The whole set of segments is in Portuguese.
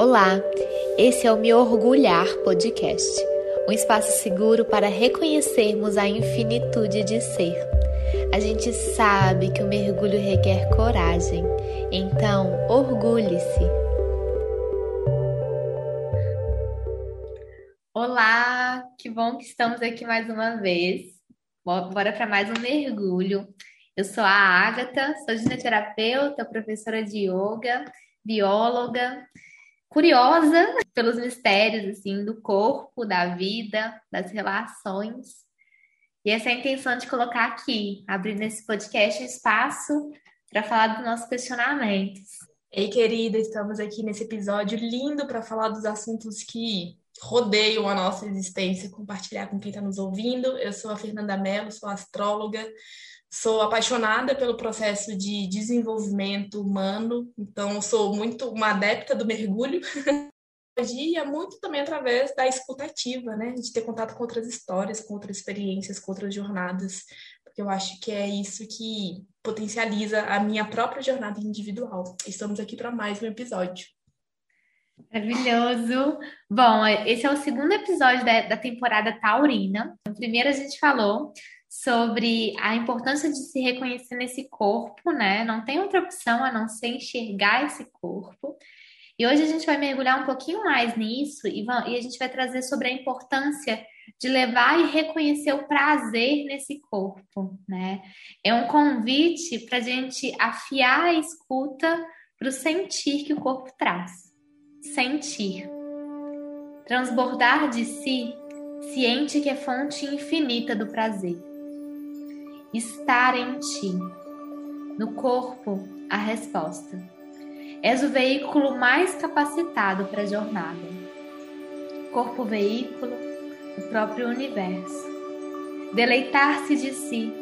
Olá, esse é o Me Orgulhar Podcast, um espaço seguro para reconhecermos a infinitude de ser. A gente sabe que o mergulho requer coragem, então orgulhe-se. Olá, que bom que estamos aqui mais uma vez. Bora para mais um mergulho. Eu sou a Ágata, sou gineterapeuta, professora de yoga, bióloga, curiosa pelos mistérios assim do corpo, da vida, das relações. E essa é a intenção de colocar aqui, abrir nesse podcast um espaço para falar dos nossos questionamentos. Ei, querida, estamos aqui nesse episódio lindo para falar dos assuntos que rodeiam a nossa existência, compartilhar com quem está nos ouvindo. Eu sou a Fernanda Mello, sou astróloga, Sou apaixonada pelo processo de desenvolvimento humano, então sou muito uma adepta do mergulho. E é muito também através da escutativa, né? De ter contato com outras histórias, com outras experiências, com outras jornadas, porque eu acho que é isso que potencializa a minha própria jornada individual. Estamos aqui para mais um episódio. Maravilhoso! Bom, esse é o segundo episódio da, da temporada Taurina. No primeiro a gente falou sobre a importância de se reconhecer nesse corpo, né? Não tem outra opção a não ser enxergar esse corpo. E hoje a gente vai mergulhar um pouquinho mais nisso e, e a gente vai trazer sobre a importância de levar e reconhecer o prazer nesse corpo, né? É um convite para a gente afiar a escuta para o sentir que o corpo traz. Sentir. Transbordar de si, ciente que é fonte infinita do prazer estar em ti. No corpo, a resposta. És o veículo mais capacitado para a jornada. Corpo veículo, o próprio universo. Deleitar-se de si,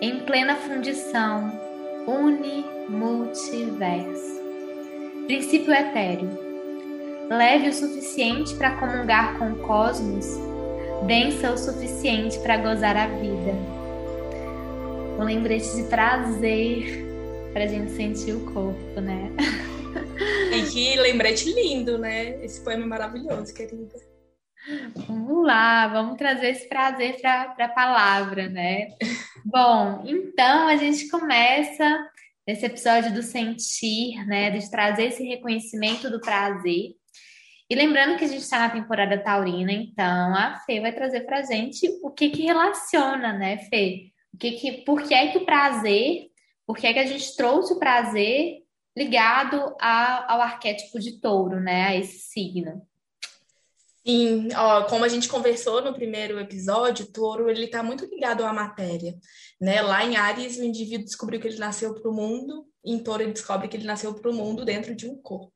em plena fundição, uni-multiverso. Princípio etéreo. Leve o suficiente para comungar com o cosmos, densa o suficiente para gozar a vida um lembrete de prazer para a gente sentir o corpo, né? E que lembrete lindo, né? Esse poema é maravilhoso, querida. Vamos lá, vamos trazer esse prazer para a palavra, né? Bom, então a gente começa nesse episódio do sentir, né? De trazer esse reconhecimento do prazer. E lembrando que a gente está na temporada taurina, então a Fê vai trazer para a gente o que que relaciona, né, Fê? Que, que, por que é que o prazer, por que é que a gente trouxe o prazer ligado a, ao arquétipo de touro, né? A esse signo. Sim, ó, como a gente conversou no primeiro episódio, o touro ele está muito ligado à matéria, né? Lá em Ares, o indivíduo descobriu que ele nasceu para o mundo, em touro ele descobre que ele nasceu para o mundo dentro de um corpo.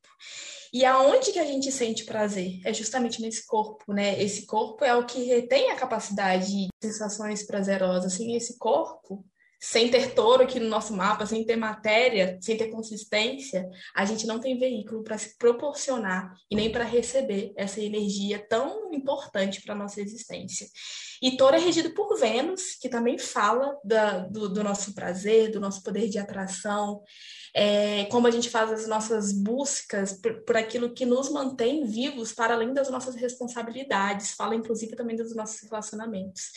E aonde que a gente sente prazer? É justamente nesse corpo, né? Esse corpo é o que retém a capacidade de sensações prazerosas. Sem esse corpo, sem ter touro aqui no nosso mapa, sem ter matéria, sem ter consistência, a gente não tem veículo para se proporcionar e nem para receber essa energia tão importante para a nossa existência. E touro é regido por Vênus, que também fala da, do, do nosso prazer, do nosso poder de atração é, como a gente faz as nossas buscas por, por, aquilo que nos mantém vivos para além das nossas responsabilidades, fala inclusive também dos nossos relacionamentos.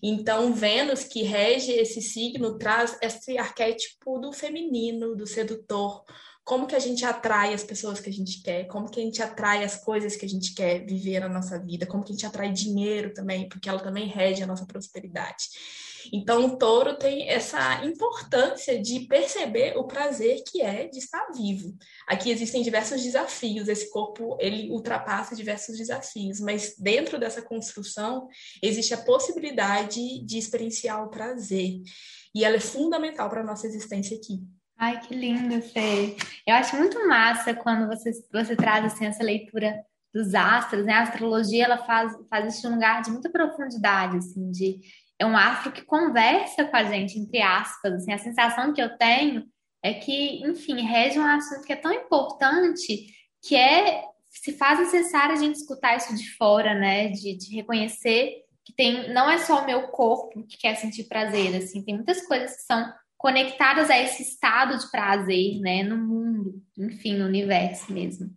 Então, Vênus, que rege esse signo, traz esse arquétipo do feminino, do sedutor, como que a gente atrai as pessoas que a gente quer, como que a gente atrai as coisas que a gente quer viver na nossa vida, como que a gente atrai dinheiro também, porque ela também rege a nossa prosperidade. Então, o touro tem essa importância de perceber o prazer que é de estar vivo. Aqui existem diversos desafios, esse corpo ele ultrapassa diversos desafios, mas dentro dessa construção existe a possibilidade de experienciar o prazer. E ela é fundamental para a nossa existência aqui. Ai, que lindo, Fê. Eu acho muito massa quando você, você traz assim, essa leitura dos astros, né? A astrologia ela faz, faz isso um lugar de muita profundidade, assim, de é um astro que conversa com a gente, entre aspas. Assim, a sensação que eu tenho é que, enfim, rege um assunto que é tão importante que é se faz necessário a gente escutar isso de fora, né? De, de reconhecer que tem não é só o meu corpo que quer sentir prazer, assim, tem muitas coisas que são conectadas a esse estado de prazer, né, no mundo, enfim, no universo mesmo.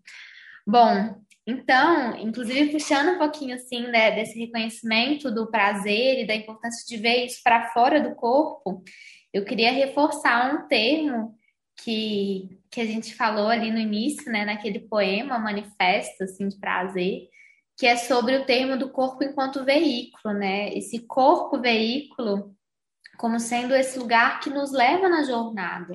Bom, então, inclusive puxando um pouquinho assim, né, desse reconhecimento do prazer e da importância de ver isso para fora do corpo, eu queria reforçar um termo que, que a gente falou ali no início, né, naquele poema, manifesto assim de prazer, que é sobre o termo do corpo enquanto veículo, né? Esse corpo veículo como sendo esse lugar que nos leva na jornada.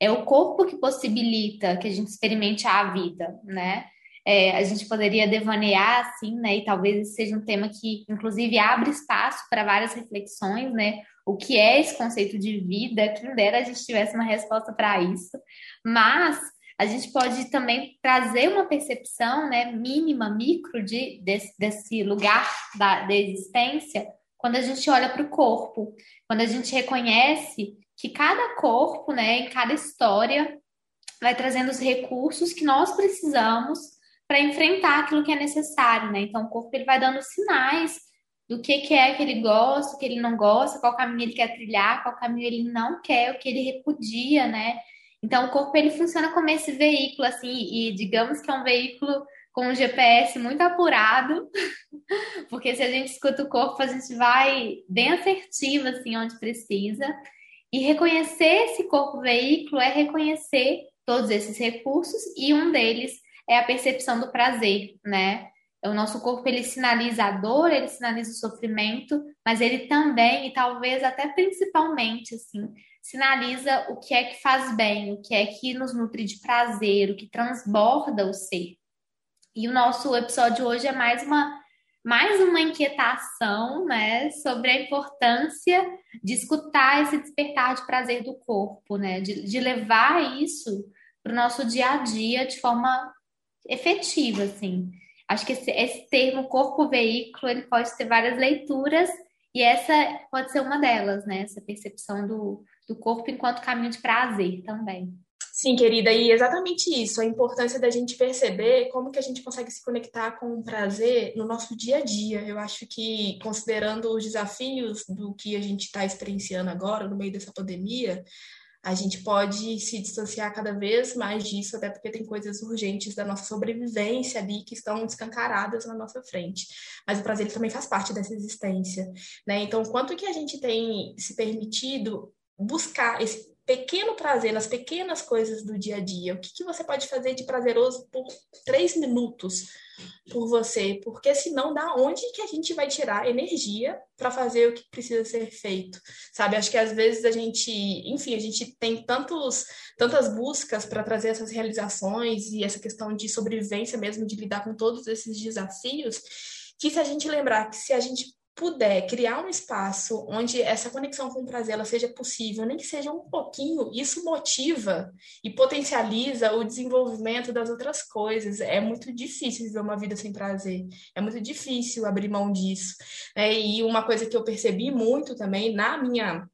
É o corpo que possibilita que a gente experimente a vida, né? É, a gente poderia devanear assim, né? E talvez esse seja um tema que, inclusive, abre espaço para várias reflexões, né? O que é esse conceito de vida? Quem dera a gente tivesse uma resposta para isso. Mas a gente pode também trazer uma percepção, né, mínima, micro de, desse, desse lugar da, da existência quando a gente olha para o corpo, quando a gente reconhece que cada corpo, né, em cada história, vai trazendo os recursos que nós precisamos para enfrentar aquilo que é necessário, né? Então, o corpo ele vai dando sinais do que, que é que ele gosta, o que ele não gosta, qual caminho ele quer trilhar, qual caminho ele não quer, o que ele repudia, né? Então, o corpo ele funciona como esse veículo, assim, e digamos que é um veículo com um GPS muito apurado, porque se a gente escuta o corpo, a gente vai bem assertivo, assim, onde precisa. E reconhecer esse corpo veículo é reconhecer todos esses recursos, e um deles é a percepção do prazer, né? O nosso corpo ele sinaliza a dor, ele sinaliza o sofrimento, mas ele também, e talvez até principalmente, assim, sinaliza o que é que faz bem, o que é que nos nutre de prazer, o que transborda o ser. E o nosso episódio hoje é mais uma mais uma inquietação, né, sobre a importância de escutar esse despertar de prazer do corpo, né, de, de levar isso para o nosso dia a dia de forma efetiva, assim. Acho que esse, esse termo corpo-veículo, ele pode ter várias leituras e essa pode ser uma delas, né, essa percepção do, do corpo enquanto caminho de prazer também. Sim, querida, e exatamente isso, a importância da gente perceber como que a gente consegue se conectar com o prazer no nosso dia a dia. Eu acho que, considerando os desafios do que a gente está experienciando agora, no meio dessa pandemia, a gente pode se distanciar cada vez mais disso, até porque tem coisas urgentes da nossa sobrevivência ali que estão escancaradas na nossa frente. Mas o prazer também faz parte dessa existência, né? Então, quanto que a gente tem se permitido buscar esse pequeno prazer, nas pequenas coisas do dia a dia. O que, que você pode fazer de prazeroso por três minutos por você? Porque senão, da onde que a gente vai tirar energia para fazer o que precisa ser feito? Sabe? Acho que às vezes a gente, enfim, a gente tem tantos, tantas buscas para trazer essas realizações e essa questão de sobrevivência mesmo, de lidar com todos esses desafios, que se a gente lembrar que se a gente puder criar um espaço onde essa conexão com o prazer ela seja possível, nem que seja um pouquinho, isso motiva e potencializa o desenvolvimento das outras coisas. É muito difícil viver uma vida sem prazer, é muito difícil abrir mão disso. É, e uma coisa que eu percebi muito também na minha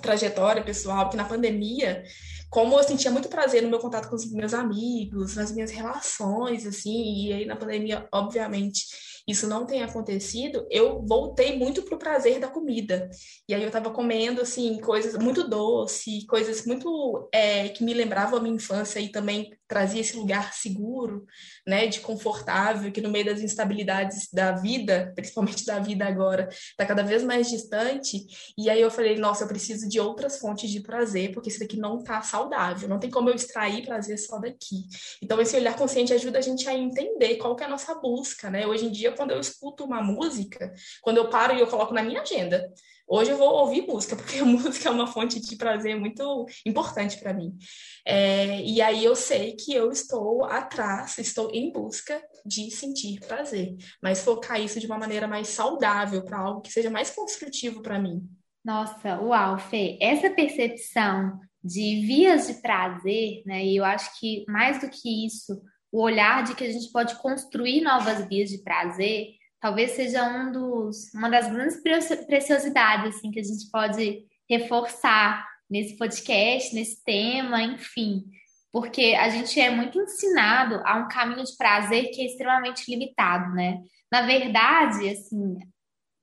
trajetória pessoal, que na pandemia, como eu sentia muito prazer no meu contato com os meus amigos, nas minhas relações, assim, e aí na pandemia, obviamente, isso não tem acontecido, eu voltei muito pro prazer da comida. E aí eu estava comendo, assim, coisas muito doce, coisas muito é, que me lembravam a minha infância e também trazia esse lugar seguro, né, de confortável, que no meio das instabilidades da vida, principalmente da vida agora, está cada vez mais distante. E aí eu falei, nossa, eu preciso de outras fontes de prazer, porque isso daqui não está saudável, não tem como eu extrair prazer só daqui. Então esse olhar consciente ajuda a gente a entender qual que é a nossa busca, né? Hoje em dia, quando eu escuto uma música, quando eu paro e eu coloco na minha agenda, Hoje eu vou ouvir música, porque a música é uma fonte de prazer muito importante para mim. É, e aí eu sei que eu estou atrás, estou em busca de sentir prazer, mas focar isso de uma maneira mais saudável, para algo que seja mais construtivo para mim. Nossa, uau, Fê, essa percepção de vias de prazer, né? E eu acho que mais do que isso, o olhar de que a gente pode construir novas vias de prazer talvez seja um dos, uma das grandes preciosidades assim, que a gente pode reforçar nesse podcast, nesse tema, enfim. Porque a gente é muito ensinado a um caminho de prazer que é extremamente limitado, né? Na verdade, assim,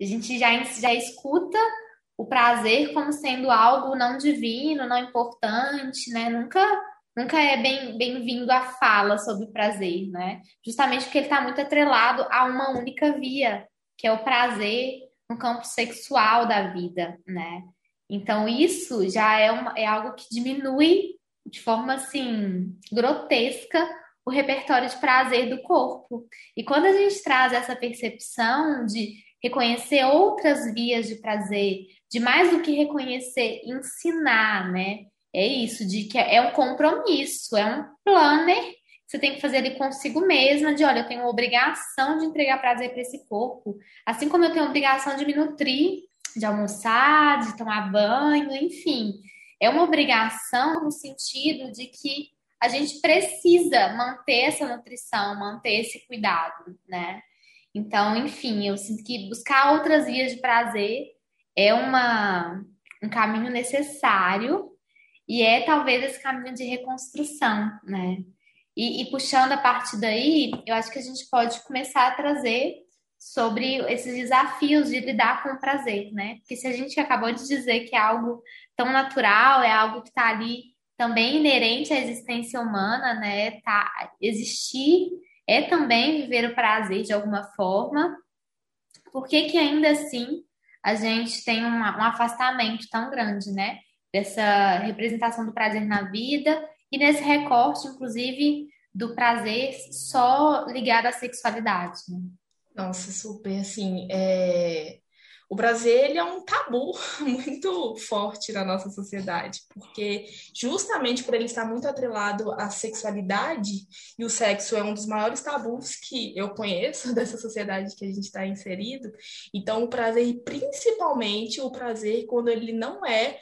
a gente já, já escuta o prazer como sendo algo não divino, não importante, né? Nunca nunca é bem bem-vindo a fala sobre prazer, né? Justamente porque ele está muito atrelado a uma única via, que é o prazer no campo sexual da vida, né? Então isso já é, uma, é algo que diminui de forma assim grotesca o repertório de prazer do corpo. E quando a gente traz essa percepção de reconhecer outras vias de prazer, de mais do que reconhecer, ensinar, né? É isso, de que é um compromisso, é um planner você tem que fazer ali consigo mesma, de olha, eu tenho obrigação de entregar prazer para esse corpo, assim como eu tenho obrigação de me nutrir, de almoçar, de tomar banho, enfim. É uma obrigação no sentido de que a gente precisa manter essa nutrição, manter esse cuidado, né? Então, enfim, eu sinto que buscar outras vias de prazer é uma, um caminho necessário e é talvez esse caminho de reconstrução, né? E, e, puxando a partir daí, eu acho que a gente pode começar a trazer sobre esses desafios de lidar com o prazer, né? Porque se a gente acabou de dizer que é algo tão natural, é algo que está ali também inerente à existência humana, né? Tá, existir é também viver o prazer de alguma forma. Por que que ainda assim a gente tem uma, um afastamento tão grande, né? Dessa representação do prazer na vida e nesse recorte, inclusive, do prazer só ligado à sexualidade. Né? Nossa, super, assim, é o prazer ele é um tabu muito forte na nossa sociedade, porque justamente por ele estar muito atrelado à sexualidade, e o sexo é um dos maiores tabus que eu conheço dessa sociedade que a gente está inserido, então o prazer, principalmente o prazer quando ele não é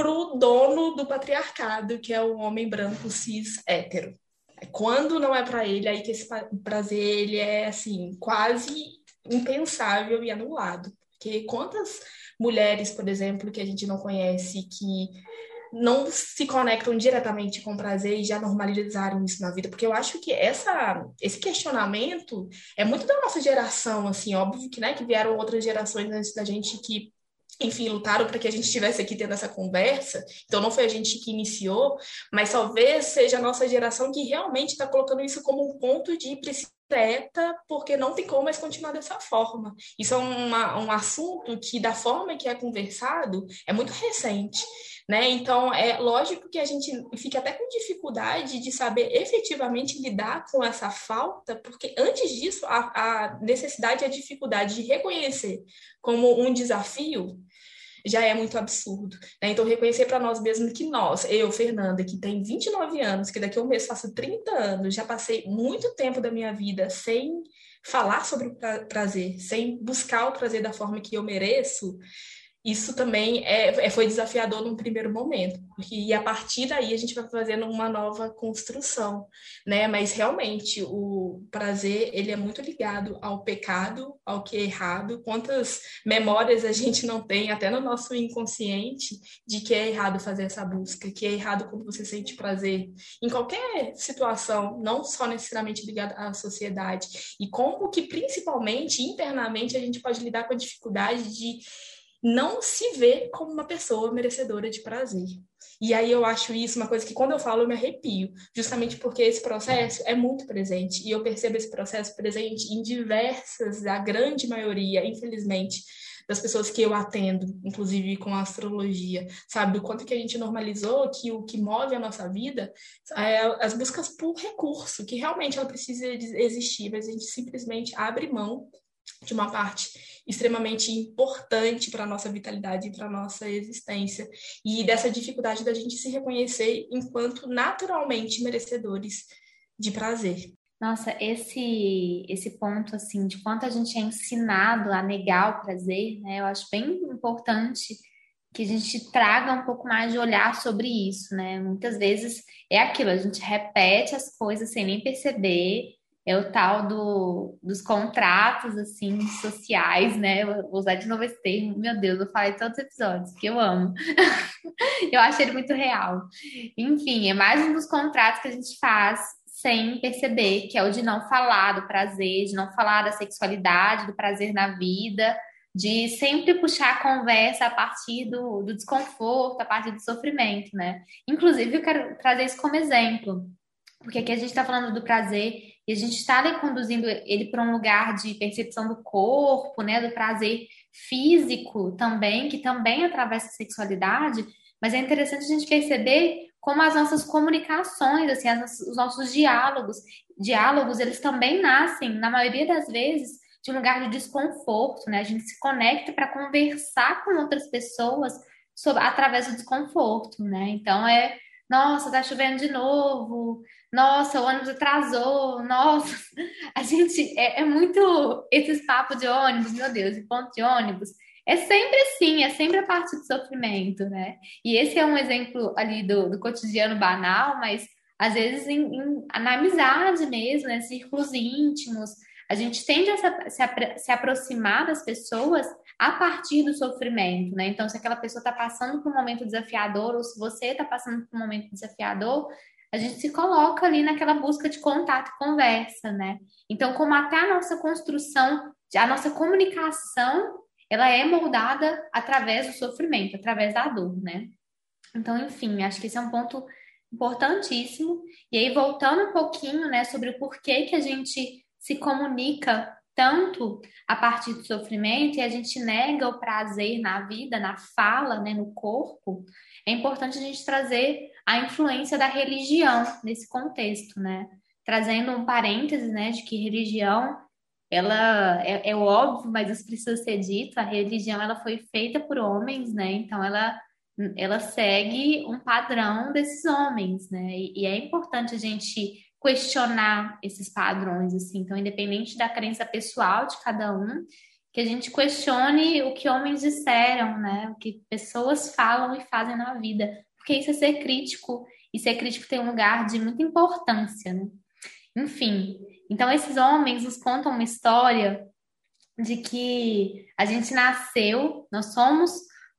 para o dono do patriarcado, que é o homem branco cis hétero. Quando não é para ele, aí que esse prazer ele é assim quase impensável e anulado. Porque quantas mulheres, por exemplo, que a gente não conhece, que não se conectam diretamente com prazer e já normalizaram isso na vida, porque eu acho que essa, esse questionamento é muito da nossa geração, assim, óbvio que, né, que vieram outras gerações antes da gente que enfim, lutaram para que a gente estivesse aqui tendo essa conversa. Então, não foi a gente que iniciou, mas talvez seja a nossa geração que realmente está colocando isso como um ponto de preta, porque não tem como mais continuar dessa forma. Isso é uma, um assunto que, da forma que é conversado, é muito recente. Né? Então, é lógico que a gente fica até com dificuldade de saber efetivamente lidar com essa falta, porque antes disso, a, a necessidade e a dificuldade de reconhecer como um desafio já é muito absurdo. Né? Então, reconhecer para nós mesmos que nós, eu, Fernanda, que tem 29 anos, que daqui a um mês faço 30 anos, já passei muito tempo da minha vida sem falar sobre o prazer, sem buscar o prazer da forma que eu mereço, isso também é, é, foi desafiador num primeiro momento, e a partir daí a gente vai fazendo uma nova construção, né? Mas realmente o prazer ele é muito ligado ao pecado, ao que é errado. Quantas memórias a gente não tem até no nosso inconsciente de que é errado fazer essa busca, que é errado quando você sente prazer em qualquer situação, não só necessariamente ligada à sociedade. E como que principalmente internamente a gente pode lidar com a dificuldade de não se vê como uma pessoa merecedora de prazer. E aí eu acho isso uma coisa que quando eu falo eu me arrepio, justamente porque esse processo é muito presente e eu percebo esse processo presente em diversas, a grande maioria, infelizmente, das pessoas que eu atendo, inclusive com a astrologia, sabe? Do quanto que a gente normalizou que o que move a nossa vida é as buscas por recurso, que realmente ela precisa existir, mas a gente simplesmente abre mão de uma parte extremamente importante para a nossa vitalidade e para a nossa existência. E dessa dificuldade da gente se reconhecer enquanto naturalmente merecedores de prazer. Nossa, esse esse ponto assim de quanto a gente é ensinado a negar o prazer, né? Eu acho bem importante que a gente traga um pouco mais de olhar sobre isso, né? Muitas vezes é aquilo, a gente repete as coisas sem nem perceber é o tal do, dos contratos, assim, sociais, né? Vou usar de novo esse termo, meu Deus, eu falei todos os episódios, que eu amo. eu acho ele muito real. Enfim, é mais um dos contratos que a gente faz sem perceber, que é o de não falar do prazer, de não falar da sexualidade, do prazer na vida, de sempre puxar a conversa a partir do, do desconforto, a partir do sofrimento, né? Inclusive, eu quero trazer isso como exemplo, porque aqui a gente está falando do prazer e a gente está conduzindo ele para um lugar de percepção do corpo, né? Do prazer físico também, que também atravessa a sexualidade, mas é interessante a gente perceber como as nossas comunicações, assim, as, os nossos diálogos, diálogos, eles também nascem, na maioria das vezes, de um lugar de desconforto, né? A gente se conecta para conversar com outras pessoas sobre, através do desconforto, né? Então é, nossa, tá chovendo de novo, nossa, o ônibus atrasou, nossa, a gente é, é muito esses papos de ônibus, meu Deus, e ponto de ônibus. É sempre assim, é sempre a parte do sofrimento, né? E esse é um exemplo ali do, do cotidiano banal, mas às vezes em, em, na amizade mesmo, né? Círculos íntimos, a gente tende a se, se, se aproximar das pessoas a partir do sofrimento, né? Então, se aquela pessoa está passando por um momento desafiador, ou se você está passando por um momento desafiador, a gente se coloca ali naquela busca de contato e conversa, né? Então, como até a nossa construção, a nossa comunicação, ela é moldada através do sofrimento, através da dor, né? Então, enfim, acho que esse é um ponto importantíssimo. E aí, voltando um pouquinho, né, sobre o porquê que a gente se comunica tanto a partir do sofrimento e a gente nega o prazer na vida, na fala, né, no corpo, é importante a gente trazer a influência da religião nesse contexto, né? Trazendo um parêntese, né, de que religião ela é, é óbvio, mas isso precisa ser dito, a religião ela foi feita por homens, né? Então ela ela segue um padrão desses homens, né? E, e é importante a gente questionar esses padrões, assim. Então, independente da crença pessoal de cada um, que a gente questione o que homens disseram, né? O que pessoas falam e fazem na vida. Porque isso é ser crítico, e ser crítico tem um lugar de muita importância, né? Enfim, então esses homens nos contam uma história de que a gente nasceu, nós somos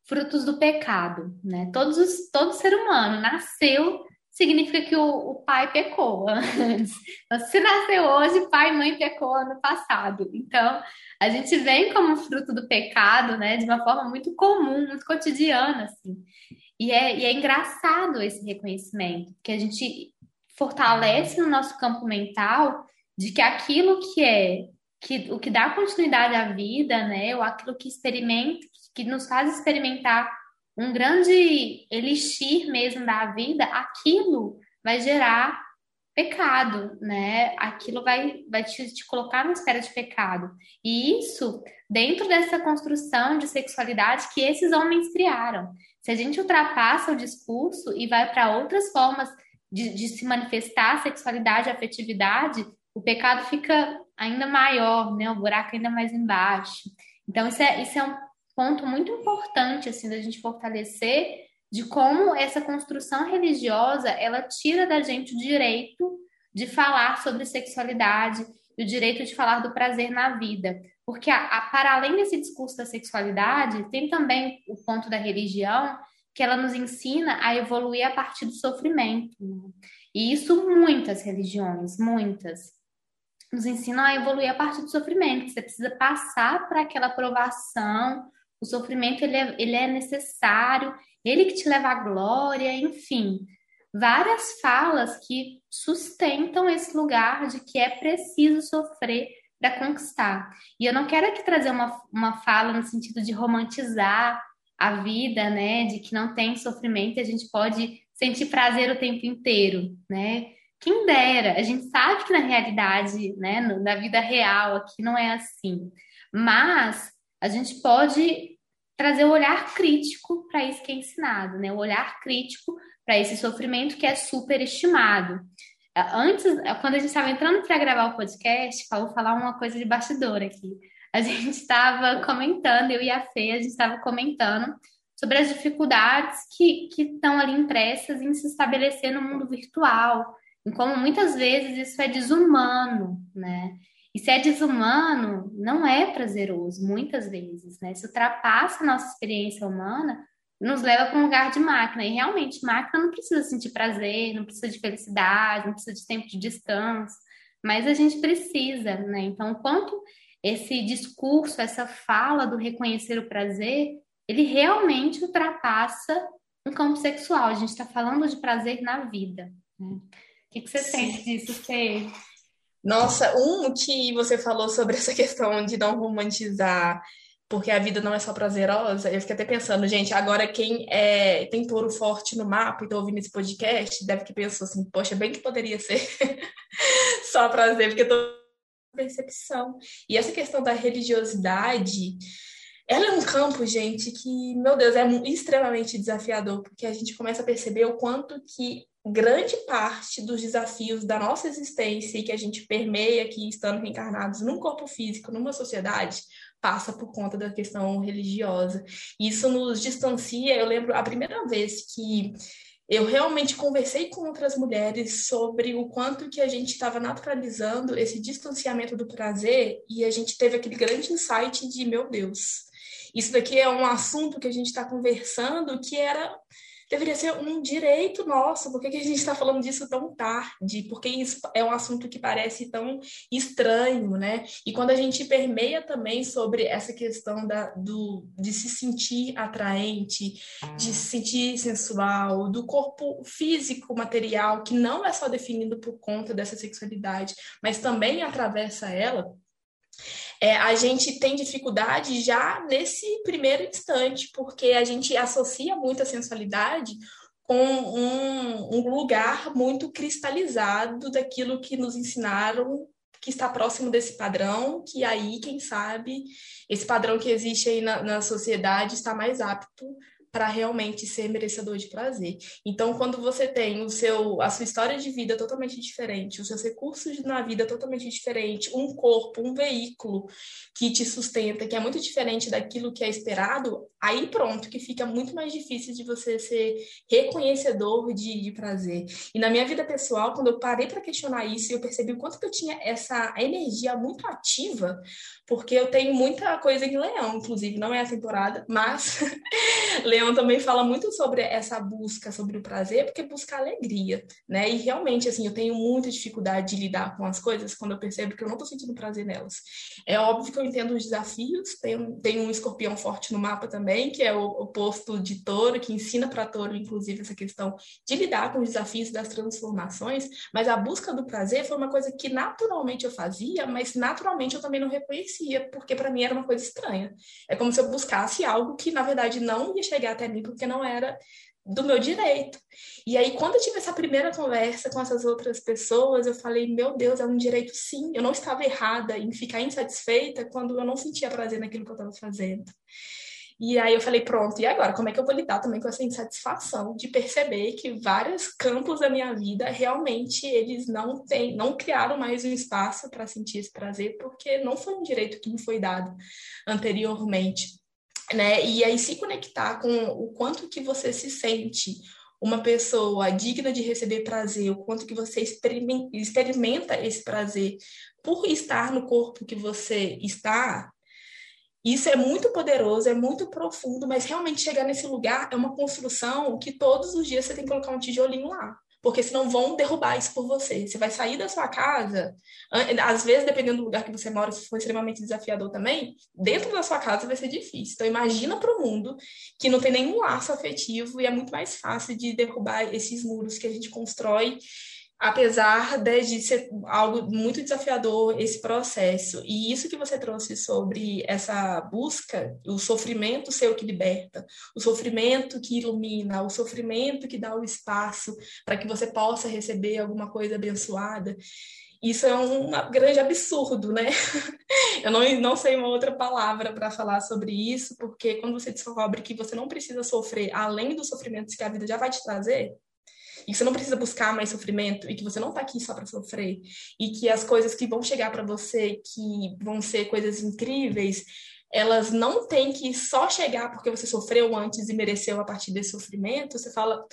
frutos do pecado, né? Todos os, todo ser humano nasceu significa que o, o pai pecou antes. Então, se nasceu hoje, pai e mãe pecou ano passado. Então, a gente vem como fruto do pecado, né, de uma forma muito comum, muito cotidiana, assim. E é, e é engraçado esse reconhecimento, que a gente fortalece no nosso campo mental de que aquilo que é que o que dá continuidade à vida, né, ou aquilo que experimenta, que nos faz experimentar um grande elixir mesmo da vida, aquilo vai gerar pecado, né? Aquilo vai, vai te, te colocar numa esfera de pecado. E isso dentro dessa construção de sexualidade que esses homens criaram. Se a gente ultrapassa o discurso e vai para outras formas de, de se manifestar a sexualidade, a afetividade, o pecado fica ainda maior, né? O buraco ainda mais embaixo. Então, isso é, isso é um ponto muito importante assim da gente fortalecer de como essa construção religiosa ela tira da gente o direito de falar sobre sexualidade e o direito de falar do prazer na vida. Porque, a, a, para além desse discurso da sexualidade, tem também o ponto da religião, que ela nos ensina a evoluir a partir do sofrimento. Né? E isso muitas religiões, muitas, nos ensinam a evoluir a partir do sofrimento. Você precisa passar para aquela aprovação, o sofrimento ele é, ele é necessário, ele que te leva à glória, enfim, várias falas que sustentam esse lugar de que é preciso sofrer para conquistar. E eu não quero aqui trazer uma, uma fala no sentido de romantizar a vida, né, de que não tem sofrimento e a gente pode sentir prazer o tempo inteiro, né? Quem dera, a gente sabe que na realidade, né, na vida real aqui não é assim. Mas a gente pode trazer o olhar crítico para isso que é ensinado, né? O olhar crítico para esse sofrimento que é superestimado. Antes, quando a gente estava entrando para gravar o podcast, vou falar uma coisa de bastidor aqui. A gente estava comentando, eu e a Fê, a gente estava comentando sobre as dificuldades que, que estão ali impressas em se estabelecer no mundo virtual, em como muitas vezes isso é desumano, né? E se é desumano, não é prazeroso, muitas vezes, né? Se ultrapassa a nossa experiência humana, nos leva para um lugar de máquina. E realmente, máquina não precisa sentir prazer, não precisa de felicidade, não precisa de tempo de descanso, mas a gente precisa, né? Então, quanto esse discurso, essa fala do reconhecer o prazer, ele realmente ultrapassa um campo sexual. A gente está falando de prazer na vida. Né? O que, que você Sim. sente disso, Fê? Nossa, um que você falou sobre essa questão de não romantizar, porque a vida não é só prazerosa. Eu fiquei até pensando, gente, agora quem é, tem touro forte no mapa e está ouvindo esse podcast, deve que pensou assim, poxa, bem que poderia ser só prazer, porque tô percepção. E essa questão da religiosidade, ela é um campo, gente, que, meu Deus, é extremamente desafiador, porque a gente começa a perceber o quanto que grande parte dos desafios da nossa existência e que a gente permeia aqui estando reencarnados num corpo físico, numa sociedade, passa por conta da questão religiosa. Isso nos distancia. Eu lembro a primeira vez que eu realmente conversei com outras mulheres sobre o quanto que a gente estava naturalizando esse distanciamento do prazer e a gente teve aquele grande insight de meu Deus, isso daqui é um assunto que a gente está conversando que era deveria ser um direito nosso. Por que, que a gente está falando disso tão tarde? Porque isso é um assunto que parece tão estranho, né? E quando a gente permeia também sobre essa questão da, do, de se sentir atraente, de se sentir sensual, do corpo físico, material, que não é só definido por conta dessa sexualidade, mas também atravessa ela é, a gente tem dificuldade já nesse primeiro instante, porque a gente associa muito a sensualidade com um, um lugar muito cristalizado daquilo que nos ensinaram que está próximo desse padrão, que aí, quem sabe, esse padrão que existe aí na, na sociedade está mais apto para realmente ser merecedor de prazer. Então, quando você tem o seu, a sua história de vida totalmente diferente, os seus recursos na vida totalmente diferente, um corpo, um veículo que te sustenta, que é muito diferente daquilo que é esperado, aí pronto, que fica muito mais difícil de você ser reconhecedor de, de prazer. E na minha vida pessoal, quando eu parei para questionar isso, eu percebi o quanto que eu tinha essa energia muito ativa, porque eu tenho muita coisa em leão, inclusive, não é a temporada, mas Também fala muito sobre essa busca, sobre o prazer, porque busca alegria, né? E realmente, assim, eu tenho muita dificuldade de lidar com as coisas quando eu percebo que eu não estou sentindo prazer nelas. É óbvio que eu entendo os desafios, tem, tem um escorpião forte no mapa também, que é o oposto de touro, que ensina para touro, inclusive, essa questão de lidar com os desafios das transformações, mas a busca do prazer foi uma coisa que naturalmente eu fazia, mas naturalmente eu também não reconhecia, porque para mim era uma coisa estranha. É como se eu buscasse algo que, na verdade, não ia chegar até mim porque não era do meu direito. E aí, quando eu tive essa primeira conversa com essas outras pessoas, eu falei: meu Deus, é um direito sim. Eu não estava errada em ficar insatisfeita quando eu não sentia prazer naquilo que eu estava fazendo. E aí eu falei: pronto, e agora? Como é que eu vou lidar também com essa insatisfação de perceber que vários campos da minha vida realmente eles não têm, não criaram mais um espaço para sentir esse prazer, porque não foi um direito que me foi dado anteriormente né? E aí se conectar com o quanto que você se sente uma pessoa digna de receber prazer, o quanto que você experimenta esse prazer por estar no corpo que você está, isso é muito poderoso, é muito profundo, mas realmente chegar nesse lugar é uma construção que todos os dias você tem que colocar um tijolinho lá porque senão vão derrubar isso por você. Você vai sair da sua casa, às vezes, dependendo do lugar que você mora, se for extremamente desafiador também, dentro da sua casa vai ser difícil. Então, imagina para o mundo que não tem nenhum laço afetivo e é muito mais fácil de derrubar esses muros que a gente constrói apesar de ser algo muito desafiador esse processo. E isso que você trouxe sobre essa busca, o sofrimento ser o que liberta, o sofrimento que ilumina, o sofrimento que dá o espaço para que você possa receber alguma coisa abençoada. Isso é um grande absurdo, né? Eu não, não sei uma outra palavra para falar sobre isso, porque quando você descobre que você não precisa sofrer além dos sofrimentos que a vida já vai te trazer, e que você não precisa buscar mais sofrimento e que você não está aqui só para sofrer e que as coisas que vão chegar para você que vão ser coisas incríveis elas não têm que só chegar porque você sofreu antes e mereceu a partir desse sofrimento você fala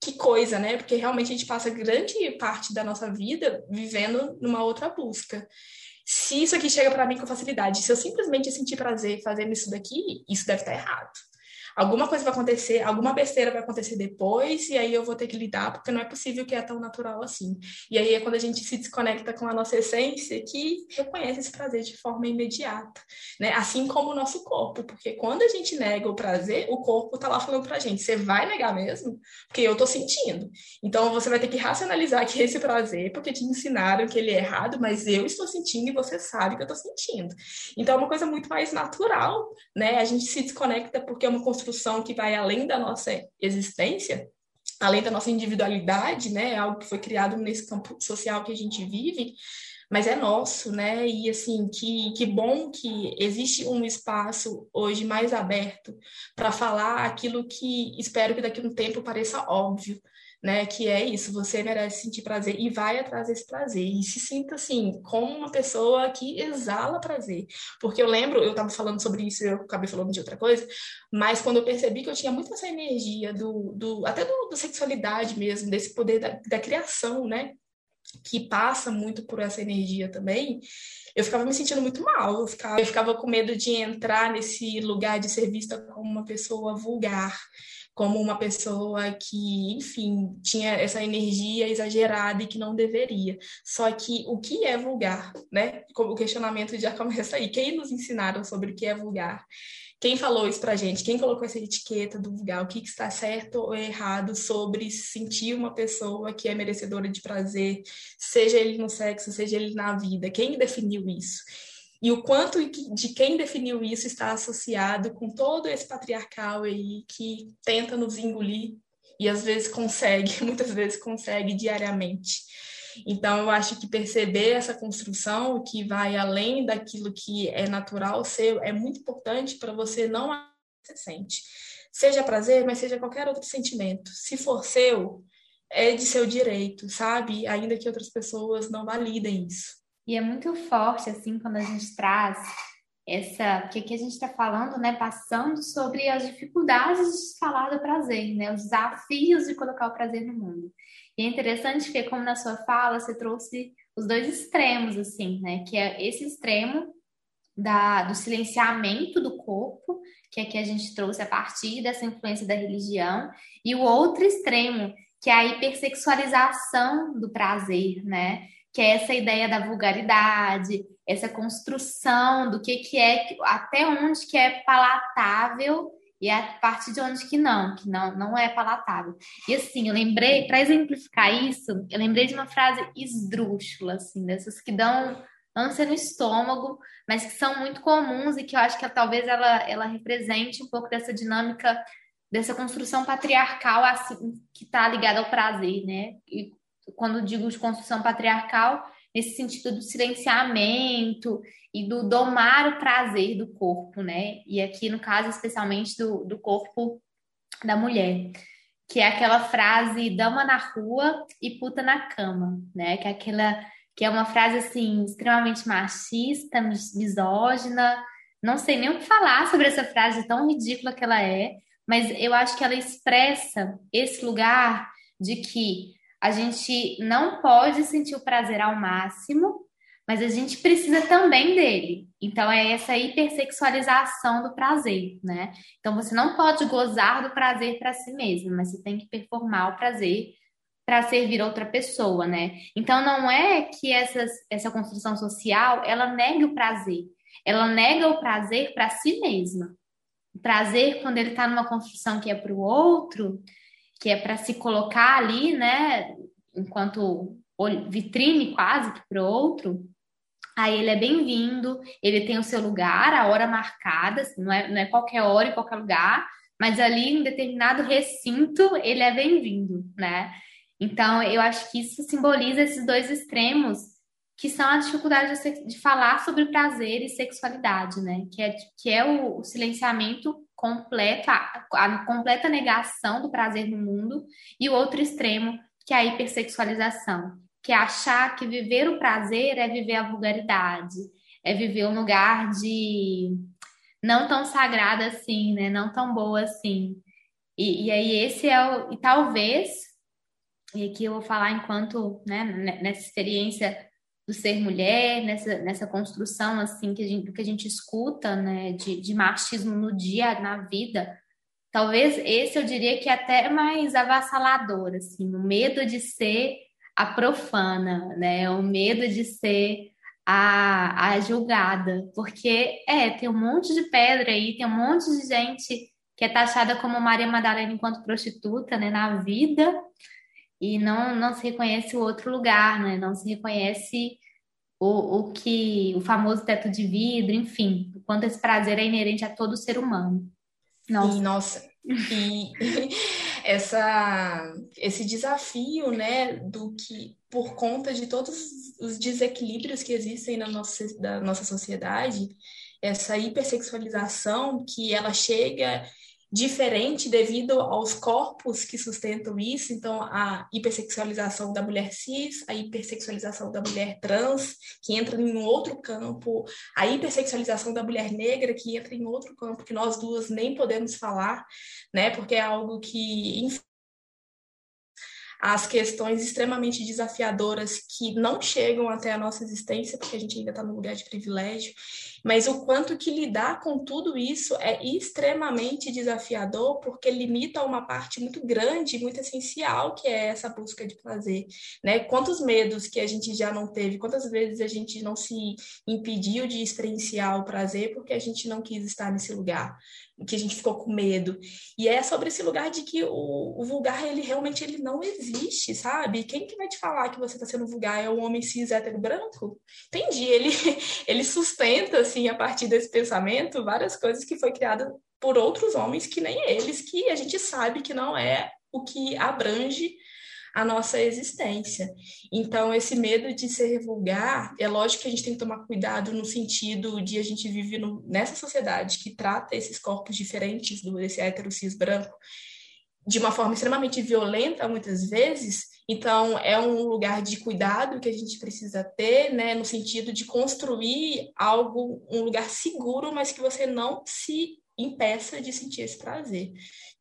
que coisa, né? Porque realmente a gente passa grande parte da nossa vida vivendo numa outra busca. Se isso aqui chega para mim com facilidade, se eu simplesmente sentir prazer fazendo isso daqui, isso deve estar errado. Alguma coisa vai acontecer, alguma besteira vai acontecer depois, e aí eu vou ter que lidar, porque não é possível que é tão natural assim. E aí é quando a gente se desconecta com a nossa essência que reconhece esse prazer de forma imediata, né? Assim como o nosso corpo, porque quando a gente nega o prazer, o corpo tá lá falando pra gente, você vai negar mesmo? Porque eu tô sentindo. Então você vai ter que racionalizar que esse prazer, porque te ensinaram que ele é errado, mas eu estou sentindo e você sabe que eu tô sentindo. Então é uma coisa muito mais natural, né? A gente se desconecta porque é uma construção que vai além da nossa existência, além da nossa individualidade, né? É algo que foi criado nesse campo social que a gente vive, mas é nosso, né? E assim, que, que bom que existe um espaço hoje mais aberto para falar aquilo que espero que daqui a um tempo pareça óbvio, né? Que é isso, você merece sentir prazer e vai atrás desse prazer. E se sinta assim, como uma pessoa que exala prazer. Porque eu lembro, eu estava falando sobre isso, eu acabei falando de outra coisa, mas quando eu percebi que eu tinha muito essa energia do, do até do, do sexualidade mesmo, desse poder da, da criação, né? que passa muito por essa energia também, eu ficava me sentindo muito mal, eu ficava, eu ficava com medo de entrar nesse lugar de ser vista como uma pessoa vulgar, como uma pessoa que, enfim, tinha essa energia exagerada e que não deveria. Só que o que é vulgar, né? O questionamento já começa aí. Quem nos ensinaram sobre o que é vulgar? Quem falou isso pra gente? Quem colocou essa etiqueta do vulgar? O que, que está certo ou errado sobre sentir uma pessoa que é merecedora de prazer, seja ele no sexo, seja ele na vida? Quem definiu isso? E o quanto de quem definiu isso está associado com todo esse patriarcal aí que tenta nos engolir e às vezes consegue, muitas vezes consegue diariamente. Então, eu acho que perceber essa construção que vai além daquilo que é natural seu é muito importante para você não se sente. Seja prazer, mas seja qualquer outro sentimento. Se for seu, é de seu direito, sabe? Ainda que outras pessoas não validem isso. E é muito forte, assim, quando a gente traz essa. Porque aqui a gente está falando, né? Passando sobre as dificuldades de falar do prazer, né? Os desafios de colocar o prazer no mundo. E é interessante que, como na sua fala, você trouxe os dois extremos, assim, né? Que é esse extremo da, do silenciamento do corpo, que é que a gente trouxe a partir dessa influência da religião, e o outro extremo, que é a hipersexualização do prazer, né? Que é essa ideia da vulgaridade, essa construção do que, que é, até onde que é palatável e a partir de onde que não, que não, não é palatável. E assim, eu lembrei, para exemplificar isso, eu lembrei de uma frase esdrúxula, assim, dessas que dão ânsia no estômago, mas que são muito comuns e que eu acho que talvez ela, ela represente um pouco dessa dinâmica, dessa construção patriarcal assim, que está ligada ao prazer, né? E quando digo de construção patriarcal, nesse sentido do silenciamento e do domar o prazer do corpo, né? E aqui, no caso, especialmente do, do corpo da mulher, que é aquela frase dama na rua e puta na cama, né? Que é aquela que é uma frase assim extremamente machista, misógina. Não sei nem o que falar sobre essa frase tão ridícula que ela é, mas eu acho que ela expressa esse lugar de que a gente não pode sentir o prazer ao máximo, mas a gente precisa também dele. Então é essa hipersexualização do prazer, né? Então você não pode gozar do prazer para si mesmo, mas você tem que performar o prazer para servir outra pessoa, né? Então não é que essas, essa construção social ela nega o prazer, ela nega o prazer para si mesma. O prazer quando ele está numa construção que é para o outro, que é para se colocar ali, né, enquanto vitrine quase para o outro, aí ele é bem-vindo, ele tem o seu lugar, a hora marcada, assim, não, é, não é qualquer hora e qualquer lugar, mas ali em determinado recinto ele é bem-vindo, né? Então, eu acho que isso simboliza esses dois extremos, que são a dificuldade de, de falar sobre prazer e sexualidade, né? Que é, que é o, o silenciamento completo, a, a completa negação do prazer no mundo, e o outro extremo, que é a hipersexualização, que é achar que viver o prazer é viver a vulgaridade, é viver um lugar de não tão sagrado assim, né? Não tão boa assim. E, e aí esse é o... E talvez, e aqui eu vou falar enquanto, né, nessa experiência do ser mulher, nessa, nessa construção assim que a gente, que a gente escuta, né, de, de machismo no dia, na vida, Talvez esse eu diria que é até mais avassalador, assim, o medo de ser a profana, né? O medo de ser a, a julgada, porque é, tem um monte de pedra aí, tem um monte de gente que é taxada como Maria Madalena enquanto prostituta, né, na vida, e não, não se reconhece o outro lugar, né? Não se reconhece o, o que o famoso teto de vidro, enfim, o quanto esse prazer é inerente a todo ser humano. Nossa. E, nossa, e essa, esse desafio, né, do que por conta de todos os desequilíbrios que existem na nossa, da nossa sociedade, essa hipersexualização que ela chega diferente devido aos corpos que sustentam isso, então a hipersexualização da mulher cis, a hipersexualização da mulher trans, que entra em um outro campo, a hipersexualização da mulher negra, que entra em outro campo que nós duas nem podemos falar, né, porque é algo que as questões extremamente desafiadoras que não chegam até a nossa existência, porque a gente ainda está no lugar de privilégio, mas o quanto que lidar com tudo isso é extremamente desafiador, porque limita uma parte muito grande, muito essencial, que é essa busca de prazer, né? Quantos medos que a gente já não teve, quantas vezes a gente não se impediu de experienciar o prazer porque a gente não quis estar nesse lugar, que a gente ficou com medo. E é sobre esse lugar de que o, o vulgar, ele realmente ele não existe, sabe? Quem que vai te falar que você está sendo vulgar? É o homem cis hétero branco? Entendi, ele, ele sustenta assim, a partir desse pensamento, várias coisas que foi criada por outros homens que nem eles, que a gente sabe que não é o que abrange a nossa existência. Então, esse medo de ser vulgar, é lógico que a gente tem que tomar cuidado no sentido de a gente vive no, nessa sociedade que trata esses corpos diferentes do desse hétero cis branco de uma forma extremamente violenta, muitas vezes, então, é um lugar de cuidado que a gente precisa ter, né, no sentido de construir algo, um lugar seguro, mas que você não se impeça de sentir esse prazer.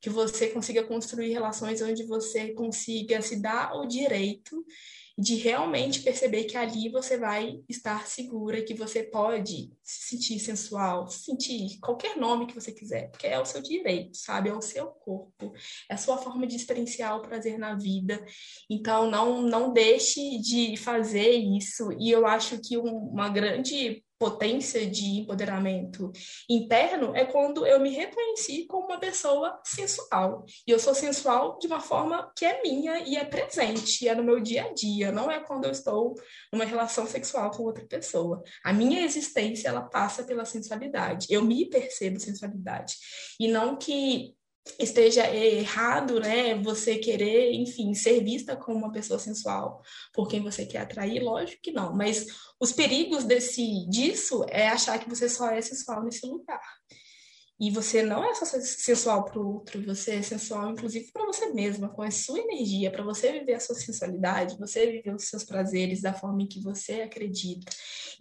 Que você consiga construir relações onde você consiga se dar o direito de realmente perceber que ali você vai estar segura, que você pode se sentir sensual, se sentir qualquer nome que você quiser, porque é o seu direito, sabe? É o seu corpo, é a sua forma de experienciar o prazer na vida. Então, não, não deixe de fazer isso. E eu acho que uma grande potência de empoderamento interno é quando eu me reconheci como uma pessoa sensual. E eu sou sensual de uma forma que é minha e é presente, é no meu dia a dia, não é quando eu estou numa relação sexual com outra pessoa. A minha existência, ela passa pela sensualidade. Eu me percebo sensualidade. E não que esteja errado, né? Você querer, enfim, ser vista como uma pessoa sensual por quem você quer atrair, lógico que não. Mas os perigos desse disso é achar que você só é sensual nesse lugar. E você não é só sensual para o outro, você é sensual, inclusive, para você mesma, com a sua energia, para você viver a sua sensualidade, você viver os seus prazeres da forma em que você acredita.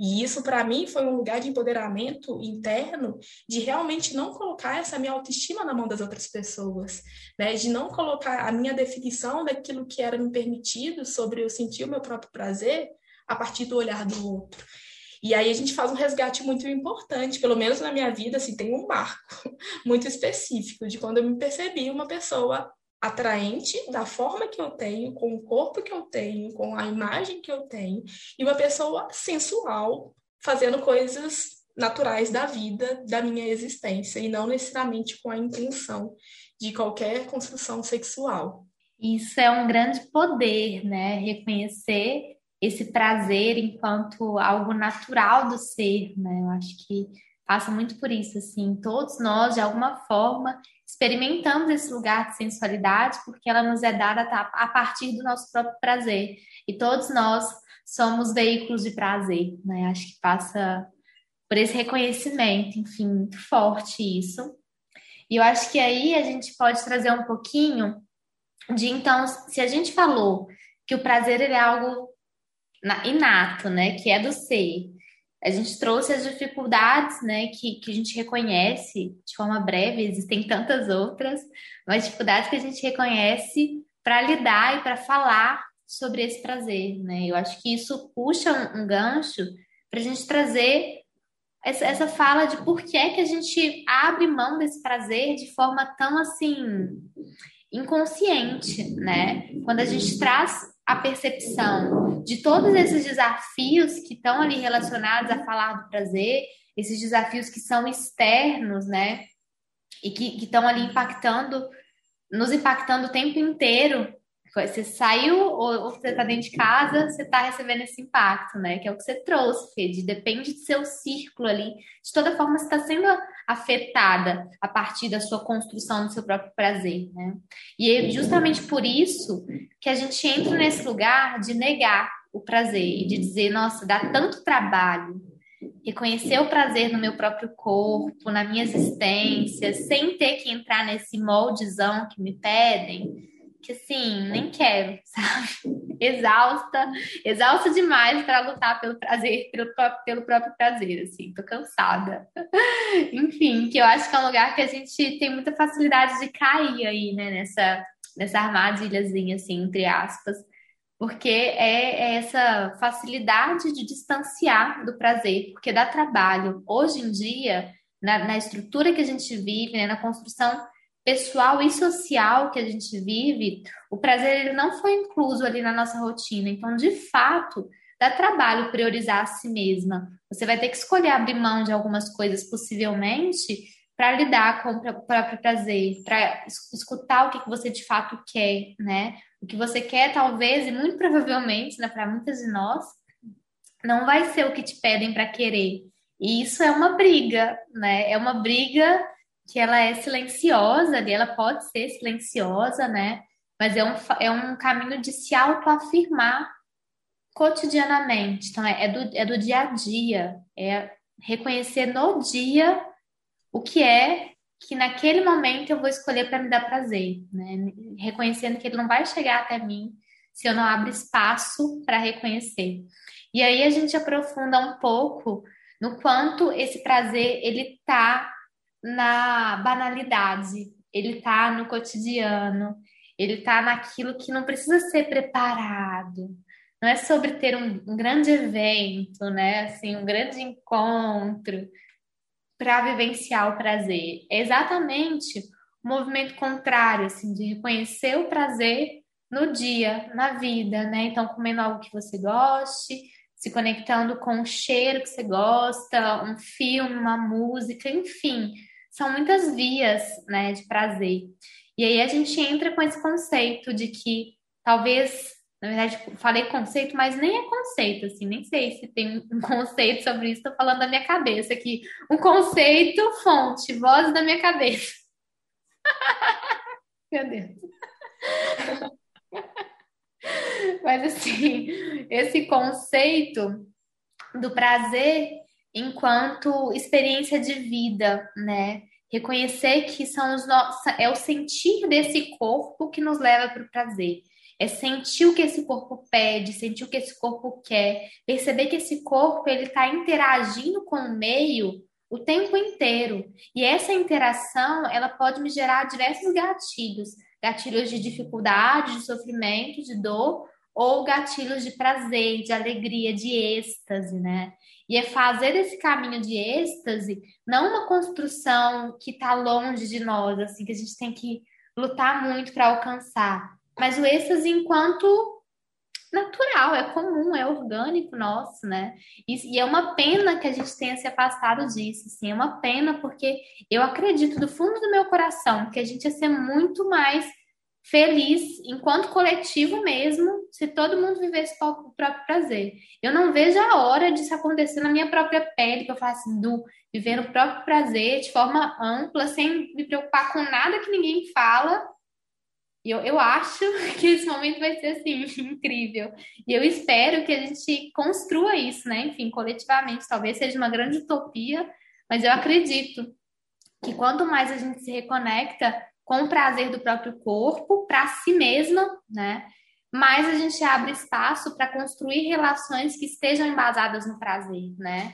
E isso, para mim, foi um lugar de empoderamento interno, de realmente não colocar essa minha autoestima na mão das outras pessoas, né? de não colocar a minha definição daquilo que era me permitido sobre eu sentir o meu próprio prazer a partir do olhar do outro. E aí a gente faz um resgate muito importante, pelo menos na minha vida, assim, tem um marco muito específico de quando eu me percebi uma pessoa atraente da forma que eu tenho, com o corpo que eu tenho, com a imagem que eu tenho, e uma pessoa sensual, fazendo coisas naturais da vida, da minha existência, e não necessariamente com a intenção de qualquer construção sexual. Isso é um grande poder, né? Reconhecer esse prazer enquanto algo natural do ser, né? Eu acho que passa muito por isso, assim, todos nós, de alguma forma, experimentamos esse lugar de sensualidade porque ela nos é dada a partir do nosso próprio prazer. E todos nós somos veículos de prazer, né? Acho que passa por esse reconhecimento, enfim, muito forte isso. E eu acho que aí a gente pode trazer um pouquinho de, então, se a gente falou que o prazer é algo inato, né, que é do ser. A gente trouxe as dificuldades, né, que, que a gente reconhece de forma breve, existem tantas outras, mas dificuldades que a gente reconhece para lidar e para falar sobre esse prazer, né? Eu acho que isso puxa um, um gancho para a gente trazer essa, essa fala de por que é que a gente abre mão desse prazer de forma tão assim inconsciente, né? Quando a gente traz a percepção de todos esses desafios que estão ali relacionados a falar do prazer, esses desafios que são externos, né? E que estão ali impactando, nos impactando o tempo inteiro você saiu ou, você está dentro de casa, você está recebendo esse impacto, né? Que é o que você trouxe, Fede. Depende do seu círculo ali. De toda forma, você está sendo afetada a partir da sua construção do seu próprio prazer, né? E é justamente por isso que a gente entra nesse lugar de negar o prazer e de dizer, nossa, dá tanto trabalho reconhecer o prazer no meu próprio corpo, na minha existência, sem ter que entrar nesse moldezão que me pedem que assim, nem quero, sabe? Exausta, exausta demais para lutar pelo prazer, pelo, pelo próprio prazer, assim, tô cansada. Enfim, que eu acho que é um lugar que a gente tem muita facilidade de cair aí, né, nessa, nessa armadilhazinha, assim, entre aspas, porque é, é essa facilidade de distanciar do prazer, porque dá trabalho. Hoje em dia, na, na estrutura que a gente vive, né, na construção pessoal e social que a gente vive, o prazer ele não foi incluso ali na nossa rotina. Então, de fato, dá trabalho priorizar a si mesma. Você vai ter que escolher abrir mão de algumas coisas, possivelmente, para lidar com o próprio prazer, para escutar o que, que você de fato quer, né? O que você quer, talvez, e muito provavelmente, né, para muitas de nós, não vai ser o que te pedem para querer. E isso é uma briga, né? É uma briga que ela é silenciosa ali, ela pode ser silenciosa, né? Mas é um, é um caminho de se autoafirmar cotidianamente. Então, é, é, do, é do dia a dia, é reconhecer no dia o que é que naquele momento eu vou escolher para me dar prazer, né? Reconhecendo que ele não vai chegar até mim se eu não abro espaço para reconhecer. E aí a gente aprofunda um pouco no quanto esse prazer ele tá na banalidade, ele tá no cotidiano, ele tá naquilo que não precisa ser preparado. Não é sobre ter um, um grande evento, né? Assim, um grande encontro para vivenciar o prazer. É exatamente o movimento contrário, assim, de reconhecer o prazer no dia, na vida, né? Então, comendo algo que você goste, se conectando com o cheiro que você gosta, um filme, uma música, enfim, são muitas vias, né, de prazer. E aí a gente entra com esse conceito de que talvez, na verdade, falei conceito, mas nem é conceito, assim, nem sei se tem um conceito sobre isso, estou falando da minha cabeça aqui. Um conceito, fonte, voz da minha cabeça. Meu Deus. Mas assim, esse conceito do prazer enquanto experiência de vida, né? Reconhecer que são os nossos, é o sentir desse corpo que nos leva para o prazer. É sentir o que esse corpo pede, sentir o que esse corpo quer, perceber que esse corpo ele está interagindo com o meio o tempo inteiro. E essa interação, ela pode me gerar diversos gatilhos, gatilhos de dificuldade, de sofrimento, de dor, ou gatilhos de prazer, de alegria, de êxtase, né? E é fazer desse caminho de êxtase não uma construção que está longe de nós, assim, que a gente tem que lutar muito para alcançar, mas o êxtase enquanto natural, é comum, é orgânico nosso, né? E, e, é uma pena que a gente tenha se afastado disso, assim, é uma pena porque eu acredito do fundo do meu coração que a gente ia ser muito mais feliz enquanto coletivo mesmo, se todo mundo vivesse o próprio prazer. Eu não vejo a hora disso acontecer na minha própria pele, que eu faço assim, do viver o próprio prazer de forma ampla, sem me preocupar com nada que ninguém fala. E eu, eu acho que esse momento vai ser assim, incrível. E eu espero que a gente construa isso, né? Enfim, coletivamente, talvez seja uma grande utopia, mas eu acredito que quanto mais a gente se reconecta com prazer do próprio corpo para si mesma, né? Mas a gente abre espaço para construir relações que estejam embasadas no prazer, né?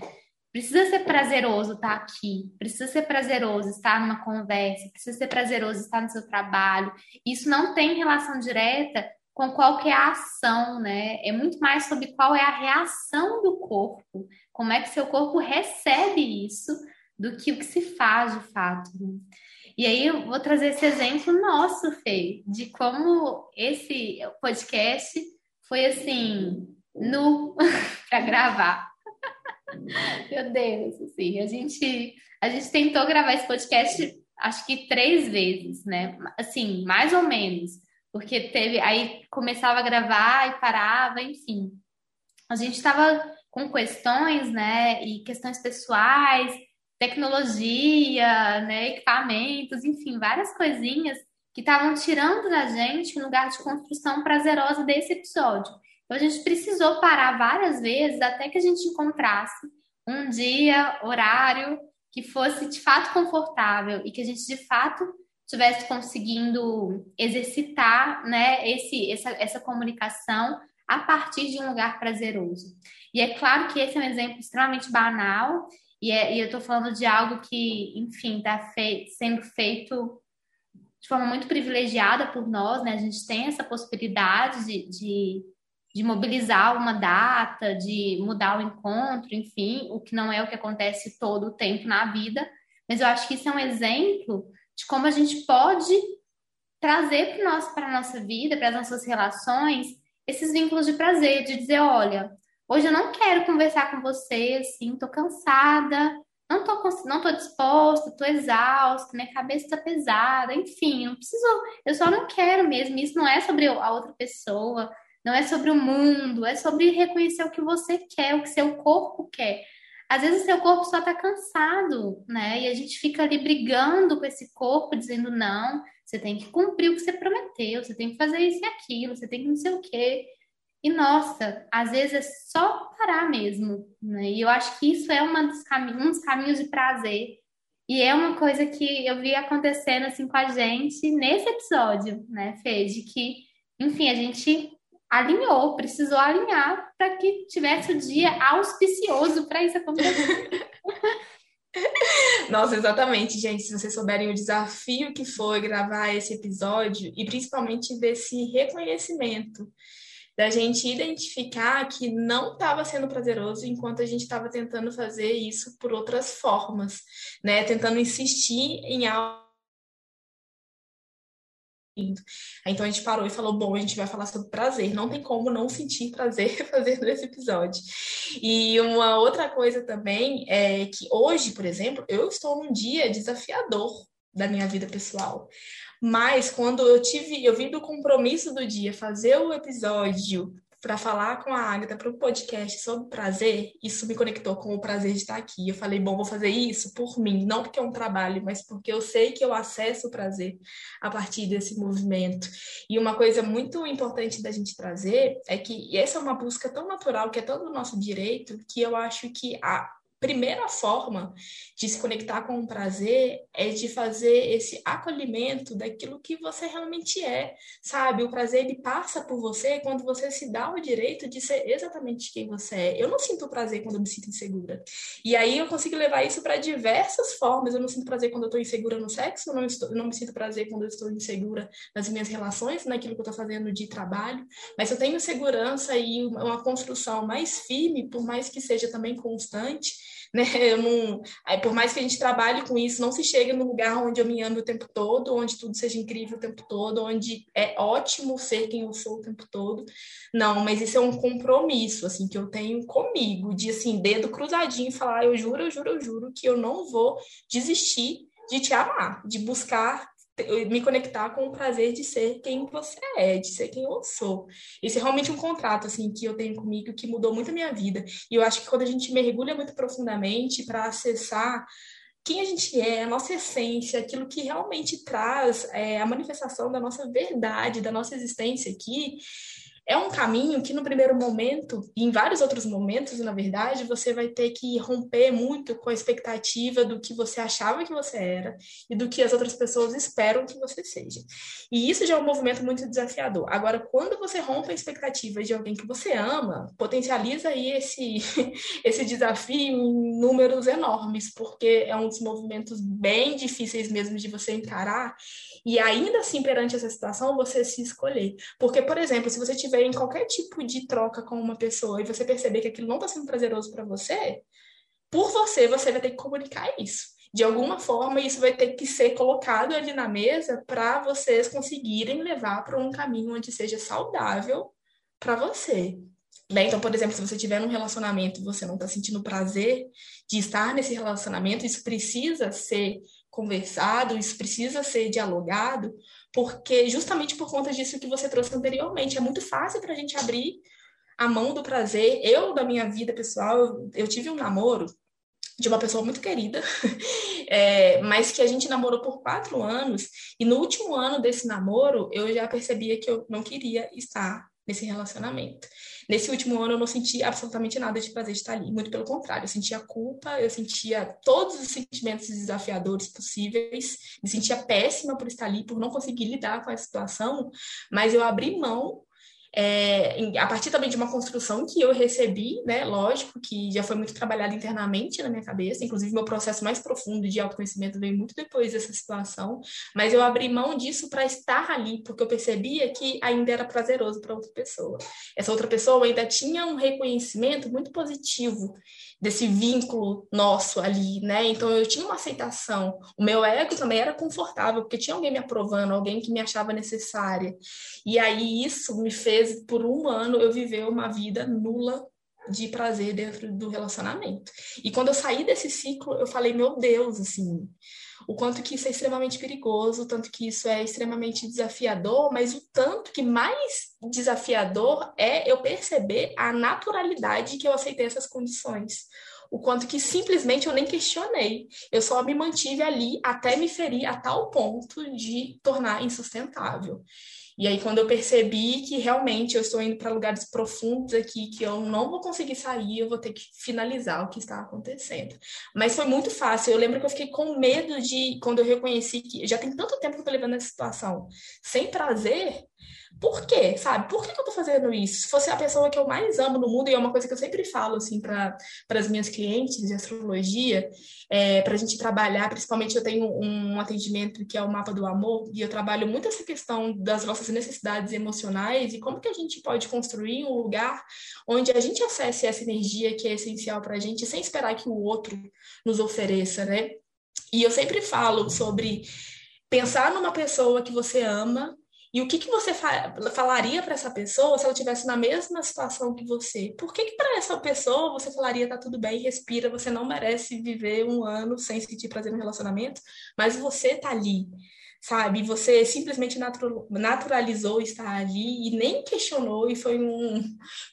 Precisa ser prazeroso estar tá aqui, precisa ser prazeroso estar numa conversa, precisa ser prazeroso estar no seu trabalho. Isso não tem relação direta com qual que é a ação, né? É muito mais sobre qual é a reação do corpo, como é que seu corpo recebe isso, do que o que se faz de fato. E aí eu vou trazer esse exemplo nosso, Fê, de como esse podcast foi assim, nu para gravar. Meu Deus, assim, a gente a gente tentou gravar esse podcast acho que três vezes, né? Assim, mais ou menos, porque teve aí começava a gravar e parava, enfim. A gente estava com questões, né, e questões pessoais, tecnologia, né, equipamentos, enfim, várias coisinhas que estavam tirando da gente um lugar de construção prazerosa desse episódio. Então a gente precisou parar várias vezes até que a gente encontrasse um dia, horário que fosse de fato confortável e que a gente de fato estivesse conseguindo exercitar, né, esse, essa, essa comunicação a partir de um lugar prazeroso. E é claro que esse é um exemplo extremamente banal e, é, e eu estou falando de algo que, enfim, está fei sendo feito de forma muito privilegiada por nós, né? A gente tem essa possibilidade de, de, de, mobilizar uma data, de mudar o encontro, enfim, o que não é o que acontece todo o tempo na vida. Mas eu acho que isso é um exemplo de como a gente pode trazer para a nossa vida, para as nossas relações, esses vínculos de prazer, de dizer, olha, Hoje eu não quero conversar com você, assim, tô cansada, não tô, não tô disposta, tô exausta, minha cabeça tá pesada, enfim, não preciso, eu só não quero mesmo. Isso não é sobre a outra pessoa, não é sobre o mundo, é sobre reconhecer o que você quer, o que seu corpo quer. Às vezes o seu corpo só tá cansado, né? E a gente fica ali brigando com esse corpo, dizendo não, você tem que cumprir o que você prometeu, você tem que fazer isso e aquilo, você tem que não sei o quê. E nossa, às vezes é só parar mesmo, né? E eu acho que isso é uma dos caminhos, um dos caminhos de prazer. E é uma coisa que eu vi acontecendo assim com a gente nesse episódio, né, Fê? De que, enfim, a gente alinhou, precisou alinhar para que tivesse o dia auspicioso para isso acontecer. Nossa, exatamente, gente. Se vocês souberem o desafio que foi gravar esse episódio e principalmente desse reconhecimento da gente identificar que não estava sendo prazeroso enquanto a gente estava tentando fazer isso por outras formas, né? Tentando insistir em algo. Então a gente parou e falou: bom, a gente vai falar sobre prazer. Não tem como não sentir prazer fazendo esse episódio. E uma outra coisa também é que hoje, por exemplo, eu estou num dia desafiador da minha vida pessoal. Mas quando eu tive, eu vim do compromisso do dia fazer o episódio para falar com a Agatha para o podcast sobre prazer, isso me conectou com o prazer de estar aqui. Eu falei, bom, vou fazer isso por mim, não porque é um trabalho, mas porque eu sei que eu acesso o prazer a partir desse movimento. E uma coisa muito importante da gente trazer é que essa é uma busca tão natural, que é todo o nosso direito, que eu acho que a primeira forma de se conectar com o prazer é de fazer esse acolhimento daquilo que você realmente é, sabe? O prazer ele passa por você quando você se dá o direito de ser exatamente quem você é. Eu não sinto prazer quando eu me sinto insegura. E aí eu consigo levar isso para diversas formas. Eu não sinto prazer quando eu estou insegura no sexo, eu não, estou, eu não me sinto prazer quando eu estou insegura nas minhas relações, naquilo que eu estou fazendo de trabalho. Mas eu tenho segurança e uma construção mais firme, por mais que seja também constante, né? Eu não, aí, por mais que a gente trabalhe com isso, não se chega no lugar onde eu me ame o tempo todo, onde tudo seja incrível o tempo todo, onde é ótimo ser quem eu sou o tempo todo. Não, mas isso é um compromisso, assim, que eu tenho comigo, de, assim, dedo cruzadinho e falar, eu juro, eu juro, eu juro que eu não vou desistir de te amar, de buscar me conectar com o prazer de ser quem você é, de ser quem eu sou. Esse é realmente um contrato assim que eu tenho comigo que mudou muito a minha vida. E eu acho que quando a gente mergulha muito profundamente para acessar quem a gente é, a nossa essência, aquilo que realmente traz é, a manifestação da nossa verdade, da nossa existência aqui, é um caminho que no primeiro momento, e em vários outros momentos, na verdade, você vai ter que romper muito com a expectativa do que você achava que você era e do que as outras pessoas esperam que você seja. E isso já é um movimento muito desafiador. Agora, quando você rompe a expectativa de alguém que você ama, potencializa aí esse, esse desafio em números enormes, porque é um dos movimentos bem difíceis mesmo de você encarar e ainda assim, perante essa situação, você se escolher. Porque, por exemplo, se você tiver em qualquer tipo de troca com uma pessoa e você perceber que aquilo não está sendo prazeroso para você, por você, você vai ter que comunicar isso. De alguma forma, isso vai ter que ser colocado ali na mesa para vocês conseguirem levar para um caminho onde seja saudável para você. Né? Então, por exemplo, se você tiver num relacionamento e você não está sentindo prazer de estar nesse relacionamento, isso precisa ser conversado, isso precisa ser dialogado, porque justamente por conta disso que você trouxe anteriormente, é muito fácil para a gente abrir a mão do prazer. Eu, da minha vida pessoal, eu, tive um namoro de uma pessoa muito querida, é, mas que a gente namorou por quatro anos, e no último ano desse namoro, eu já percebia que eu não queria estar nesse relacionamento. Nesse último ano, eu não senti absolutamente nada de prazer de estar ali. Muito pelo contrário, eu sentia culpa, eu sentia todos os sentimentos desafiadores possíveis, me sentia péssima por estar ali, por não conseguir lidar com a situação, mas eu abri mão é, a partir também de uma construção que eu recebi, né, lógico, que já foi muito trabalhada internamente na minha cabeça, inclusive meu processo mais profundo de autoconhecimento veio muito depois dessa situação, mas eu abri mão disso para estar ali, porque eu percebia que ainda era prazeroso para outra pessoa. Essa outra pessoa ainda tinha um reconhecimento muito positivo desse vínculo nosso ali, né? Então eu tinha uma aceitação. O meu ego também era confortável, porque tinha alguém me aprovando, alguém que me achava necessária. E aí isso me fez, por um ano, eu viver uma vida nula de prazer dentro do relacionamento. E quando eu saí desse ciclo, eu falei, meu Deus, assim, o quanto que isso é extremamente perigoso, o tanto que isso é extremamente desafiador, mas o tanto que mais desafiador é eu perceber a naturalidade que eu aceitei essas condições. O quanto que simplesmente eu nem questionei. Eu só me mantive ali até me ferir a tal ponto de tornar insustentável. E aí, quando eu percebi que realmente eu estou indo para lugares profundos aqui, que eu não vou conseguir sair, eu vou ter que finalizar o que está acontecendo. Mas foi muito fácil. Eu lembro que eu fiquei com medo de, quando eu reconheci que já tem tanto tempo que eu estou levando essa situação sem prazer, por quê, sabe? Por que, que eu tô fazendo isso? Se fosse a pessoa que eu mais amo no mundo, e é uma coisa que eu sempre falo, assim, para as minhas clientes de astrologia, é, para a gente trabalhar, principalmente eu tenho um atendimento que é o mapa do amor, e eu trabalho muito essa questão das nossas necessidades emocionais e como que a gente pode construir um lugar onde a gente acesse essa energia que é essencial para a gente, sem esperar que o outro nos ofereça, né? E eu sempre falo sobre pensar numa pessoa que você ama e o que, que você fa falaria para essa pessoa se ela estivesse na mesma situação que você? Por que, que para essa pessoa você falaria tá tudo bem, respira, você não merece viver um ano sem sentir prazer no relacionamento, mas você tá ali, sabe? Você simplesmente naturalizou estar ali e nem questionou e foi um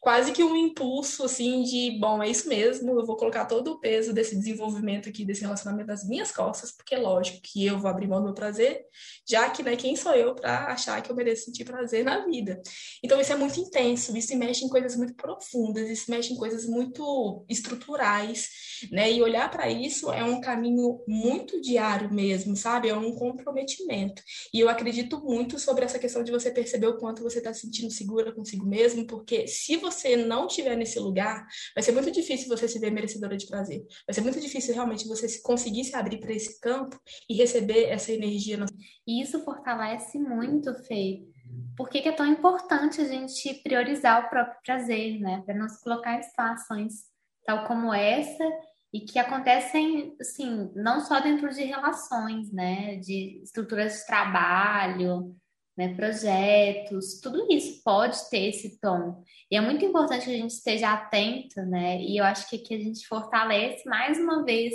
quase que um impulso assim de, bom, é isso mesmo, eu vou colocar todo o peso desse desenvolvimento aqui desse relacionamento nas minhas costas, porque é lógico que eu vou abrir mão do meu prazer, já que, né, quem sou eu para achar que eu mereço sentir prazer na vida. Então isso é muito intenso, isso mexe em coisas muito profundas, isso mexe em coisas muito estruturais, né? E olhar para isso é um caminho muito diário mesmo, sabe? É um comprometimento momento. E eu acredito muito sobre essa questão de você perceber o quanto você está se sentindo segura consigo mesmo, porque se você não estiver nesse lugar, vai ser muito difícil você se ver merecedora de prazer. Vai ser muito difícil realmente você conseguir se abrir para esse campo e receber essa energia. E isso fortalece muito, Fê. Por que, que é tão importante a gente priorizar o próprio prazer, né? Para não se colocar em situações tal como essa e que acontecem, assim, não só dentro de relações, né, de estruturas de trabalho, né, projetos, tudo isso pode ter esse tom. E é muito importante que a gente esteja atento, né, e eu acho que aqui a gente fortalece mais uma vez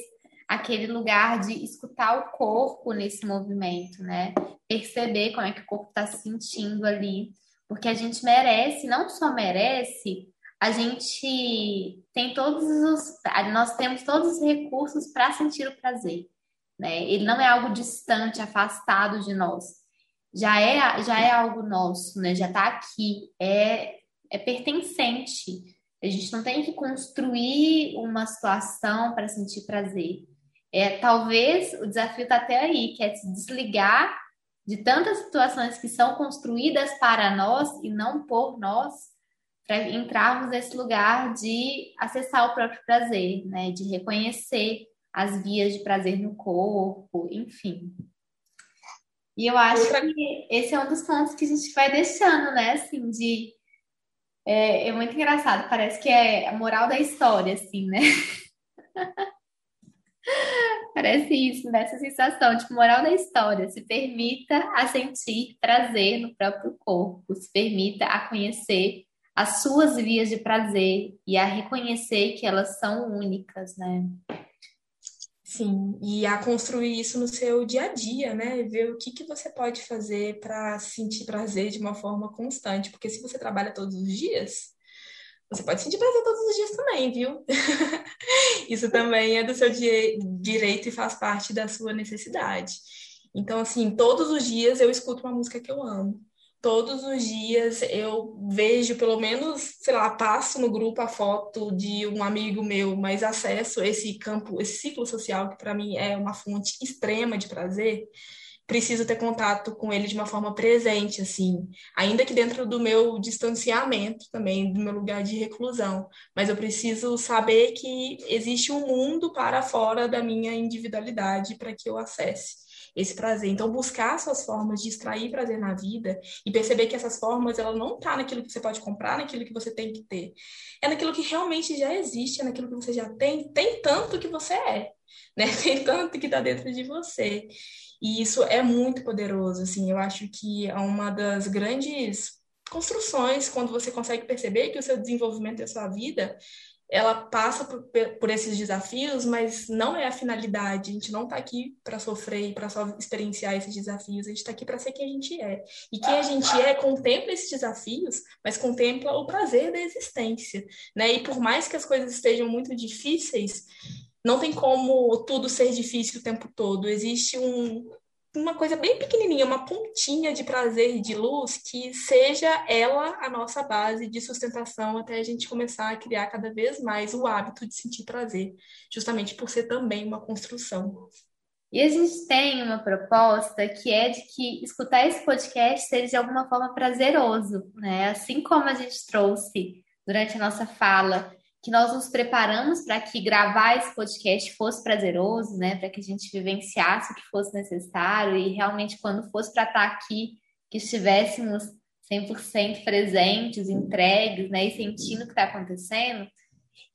aquele lugar de escutar o corpo nesse movimento, né, perceber como é que o corpo está se sentindo ali, porque a gente merece, não só merece, a gente tem todos os, nós temos todos os recursos para sentir o prazer, né? Ele não é algo distante, afastado de nós. Já é, já é algo nosso, né? Já está aqui. É é pertencente. A gente não tem que construir uma situação para sentir prazer. É, talvez o desafio está até aí, que é se desligar de tantas situações que são construídas para nós e não por nós, para entrarmos nesse lugar de acessar o próprio prazer, né? De reconhecer as vias de prazer no corpo, enfim. E eu acho que esse é um dos pontos que a gente vai deixando, né? Assim, de. É, é muito engraçado, parece que é a moral da história, assim, né? Parece isso, nessa sensação, tipo, moral da história. Se permita a sentir prazer no próprio corpo, se permita a conhecer as suas vias de prazer e a reconhecer que elas são únicas, né? Sim, e a construir isso no seu dia a dia, né? Ver o que, que você pode fazer para sentir prazer de uma forma constante, porque se você trabalha todos os dias, você pode sentir prazer todos os dias também, viu? isso também é do seu direito e faz parte da sua necessidade. Então, assim, todos os dias eu escuto uma música que eu amo todos os dias eu vejo, pelo menos, sei lá, passo no grupo a foto de um amigo meu, mas acesso esse campo, esse ciclo social, que para mim é uma fonte extrema de prazer, preciso ter contato com ele de uma forma presente, assim, ainda que dentro do meu distanciamento também, do meu lugar de reclusão, mas eu preciso saber que existe um mundo para fora da minha individualidade para que eu acesse esse prazer. Então, buscar suas formas de extrair prazer na vida e perceber que essas formas, ela não tá naquilo que você pode comprar, naquilo que você tem que ter. É naquilo que realmente já existe, é naquilo que você já tem, tem tanto que você é, né? Tem tanto que tá dentro de você. E isso é muito poderoso, assim, eu acho que é uma das grandes construções quando você consegue perceber que o seu desenvolvimento e a sua vida ela passa por, por, esses desafios, mas não é a finalidade. A gente não está aqui para sofrer e para só experienciar esses desafios. A gente está aqui para ser quem a gente é. E quem a gente é contempla esses desafios, mas contempla o prazer da existência, né? E por mais que as coisas estejam muito difíceis, não tem como tudo ser difícil o tempo todo. Existe um, uma coisa bem pequenininha, uma pontinha de prazer, de luz, que seja ela a nossa base de sustentação até a gente começar a criar cada vez mais o hábito de sentir prazer, justamente por ser também uma construção. E a gente tem uma proposta que é de que escutar esse podcast seja de alguma forma prazeroso, né? Assim como a gente trouxe durante a nossa fala que nós nos preparamos para que gravar esse podcast fosse prazeroso, né? Para que a gente vivenciasse o que fosse necessário e realmente, quando fosse para estar tá aqui, que estivéssemos 100% presentes, entregues, né? E sentindo o que está acontecendo.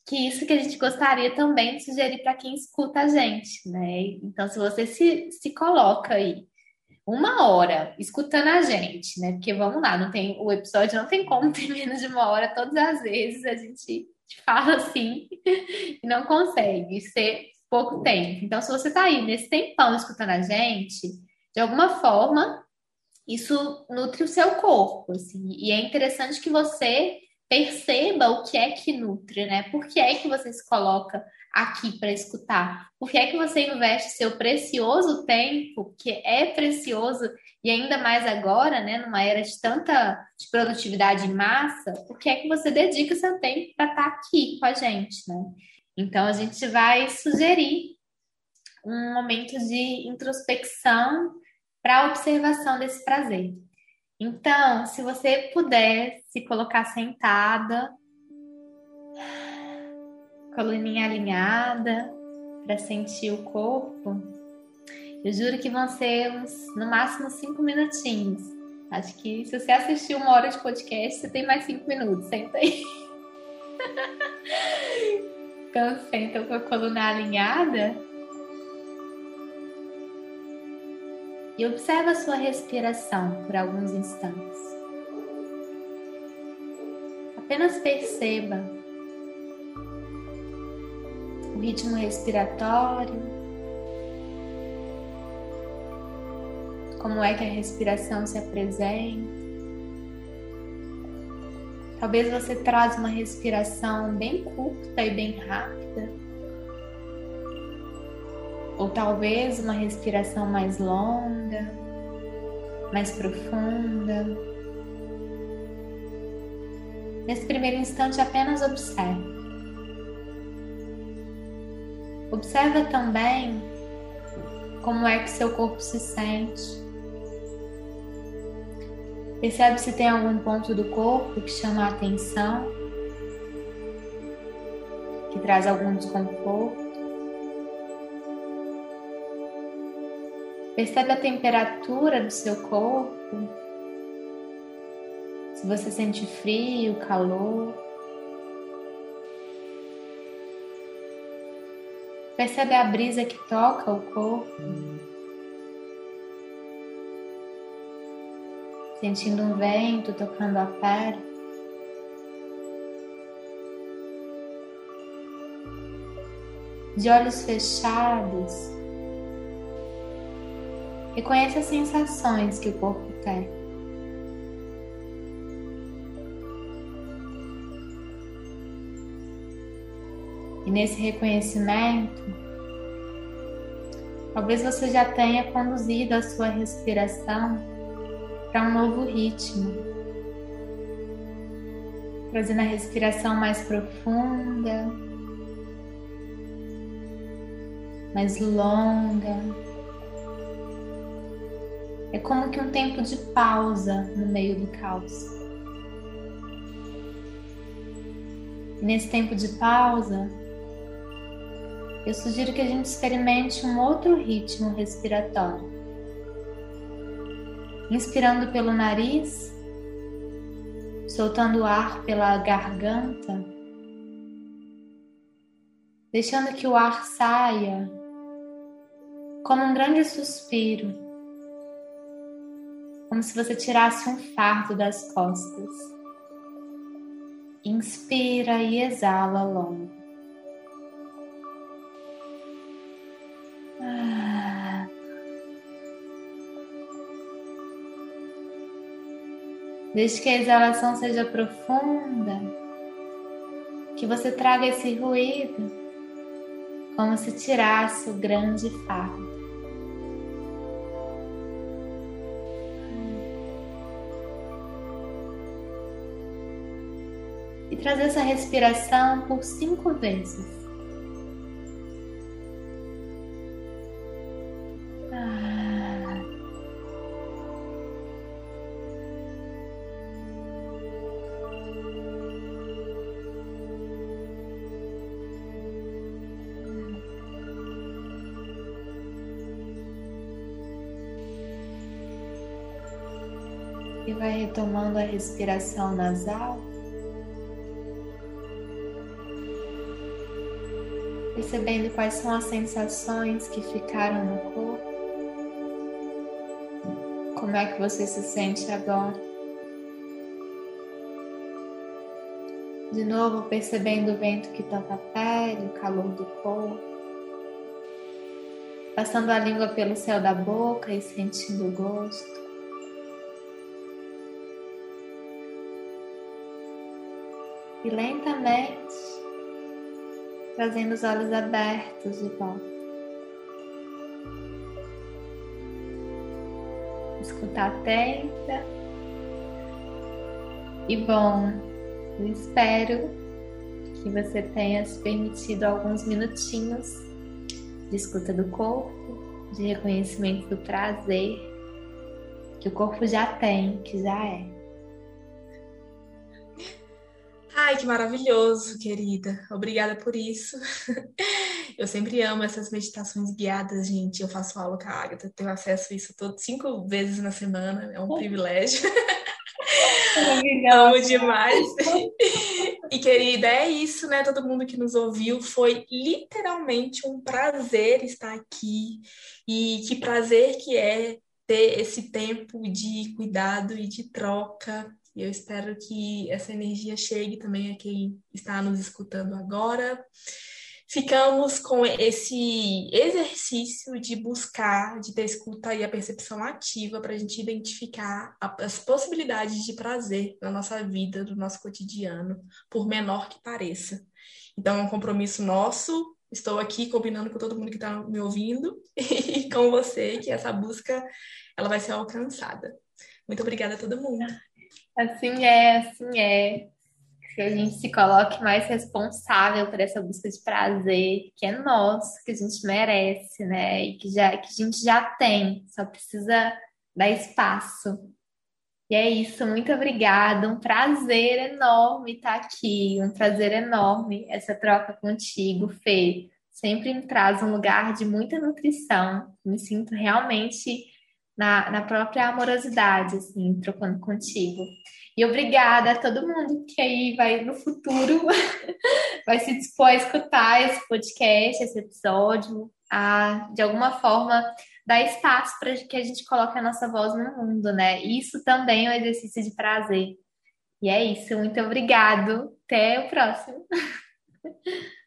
Que isso que a gente gostaria também de sugerir para quem escuta a gente, né? Então, se você se, se coloca aí uma hora escutando a gente, né? Porque vamos lá, não tem o episódio não tem como ter menos de uma hora todas as vezes a gente fala assim e não consegue ser pouco tempo. Então, se você está aí nesse tempão escutando a gente, de alguma forma, isso nutre o seu corpo, assim, e é interessante que você perceba o que é que nutre, né? Por que é que você se coloca aqui para escutar? Por que é que você investe seu precioso tempo, que é precioso e ainda mais agora, né, numa era de tanta de produtividade em massa, por que é que você dedica seu tempo para estar tá aqui com a gente, né? Então a gente vai sugerir um momento de introspecção para observação desse prazer. Então, se você puder se colocar sentada, coluninha alinhada, para sentir o corpo, eu juro que vão ser uns, no máximo cinco minutinhos. Acho que se você assistir uma hora de podcast, você tem mais cinco minutos. Senta aí. então, senta com a coluna alinhada. E observa sua respiração por alguns instantes. Apenas perceba o ritmo respiratório como é que a respiração se apresenta. Talvez você traz uma respiração bem curta e bem rápida. Ou talvez uma respiração mais longa, mais profunda. Nesse primeiro instante, apenas observe. Observa também como é que seu corpo se sente. Percebe se tem algum ponto do corpo que chama a atenção, que traz algum desconforto. Percebe a temperatura do seu corpo, se você sente frio, calor. Percebe a brisa que toca o corpo. Sentindo um vento tocando a pele. De olhos fechados, reconhece as sensações que o corpo tem. E nesse reconhecimento, talvez você já tenha conduzido a sua respiração para um novo ritmo, trazendo a respiração mais profunda, mais longa. É como que um tempo de pausa no meio do caos. E nesse tempo de pausa, eu sugiro que a gente experimente um outro ritmo respiratório. Inspirando pelo nariz, soltando o ar pela garganta, deixando que o ar saia como um grande suspiro, como se você tirasse um fardo das costas. Inspira e exala longo. Desde que a exalação seja profunda, que você traga esse ruído como se tirasse o grande fardo. Trazer essa respiração por cinco vezes. e vai retomando a respiração nasal. Percebendo quais são as sensações que ficaram no corpo. Como é que você se sente agora? De novo, percebendo o vento que toca a pele, o calor do corpo. Passando a língua pelo céu da boca e sentindo o gosto. e lentamente trazendo os olhos abertos de volta. Escutar atenta. E bom, eu espero que você tenha se permitido alguns minutinhos de escuta do corpo, de reconhecimento do prazer que o corpo já tem, que já é. Ai, que maravilhoso, querida. Obrigada por isso. Eu sempre amo essas meditações guiadas, gente. Eu faço aula com a Agatha, tenho acesso a isso todo, cinco vezes na semana, é um privilégio. Amo demais. E querida, é isso, né? Todo mundo que nos ouviu, foi literalmente um prazer estar aqui. E que prazer que é ter esse tempo de cuidado e de troca e eu espero que essa energia chegue também a quem está nos escutando agora. Ficamos com esse exercício de buscar, de ter escuta e a percepção ativa para a gente identificar as possibilidades de prazer na nossa vida, no nosso cotidiano, por menor que pareça. Então, é um compromisso nosso. Estou aqui combinando com todo mundo que está me ouvindo e com você que essa busca ela vai ser alcançada. Muito obrigada a todo mundo. Assim é, assim é. que a gente se coloque mais responsável por essa busca de prazer, que é nosso, que a gente merece, né? E que, já, que a gente já tem, só precisa dar espaço. E é isso, muito obrigada. Um prazer enorme estar aqui, um prazer enorme essa troca contigo, Fê. Sempre me traz um lugar de muita nutrição. Me sinto realmente na, na própria amorosidade, assim, trocando contigo. E obrigada a todo mundo que aí vai no futuro vai se dispor a escutar esse podcast, esse episódio, a de alguma forma dar espaço para que a gente coloque a nossa voz no mundo, né? Isso também é um exercício de prazer. E é isso, muito obrigado. Até o próximo.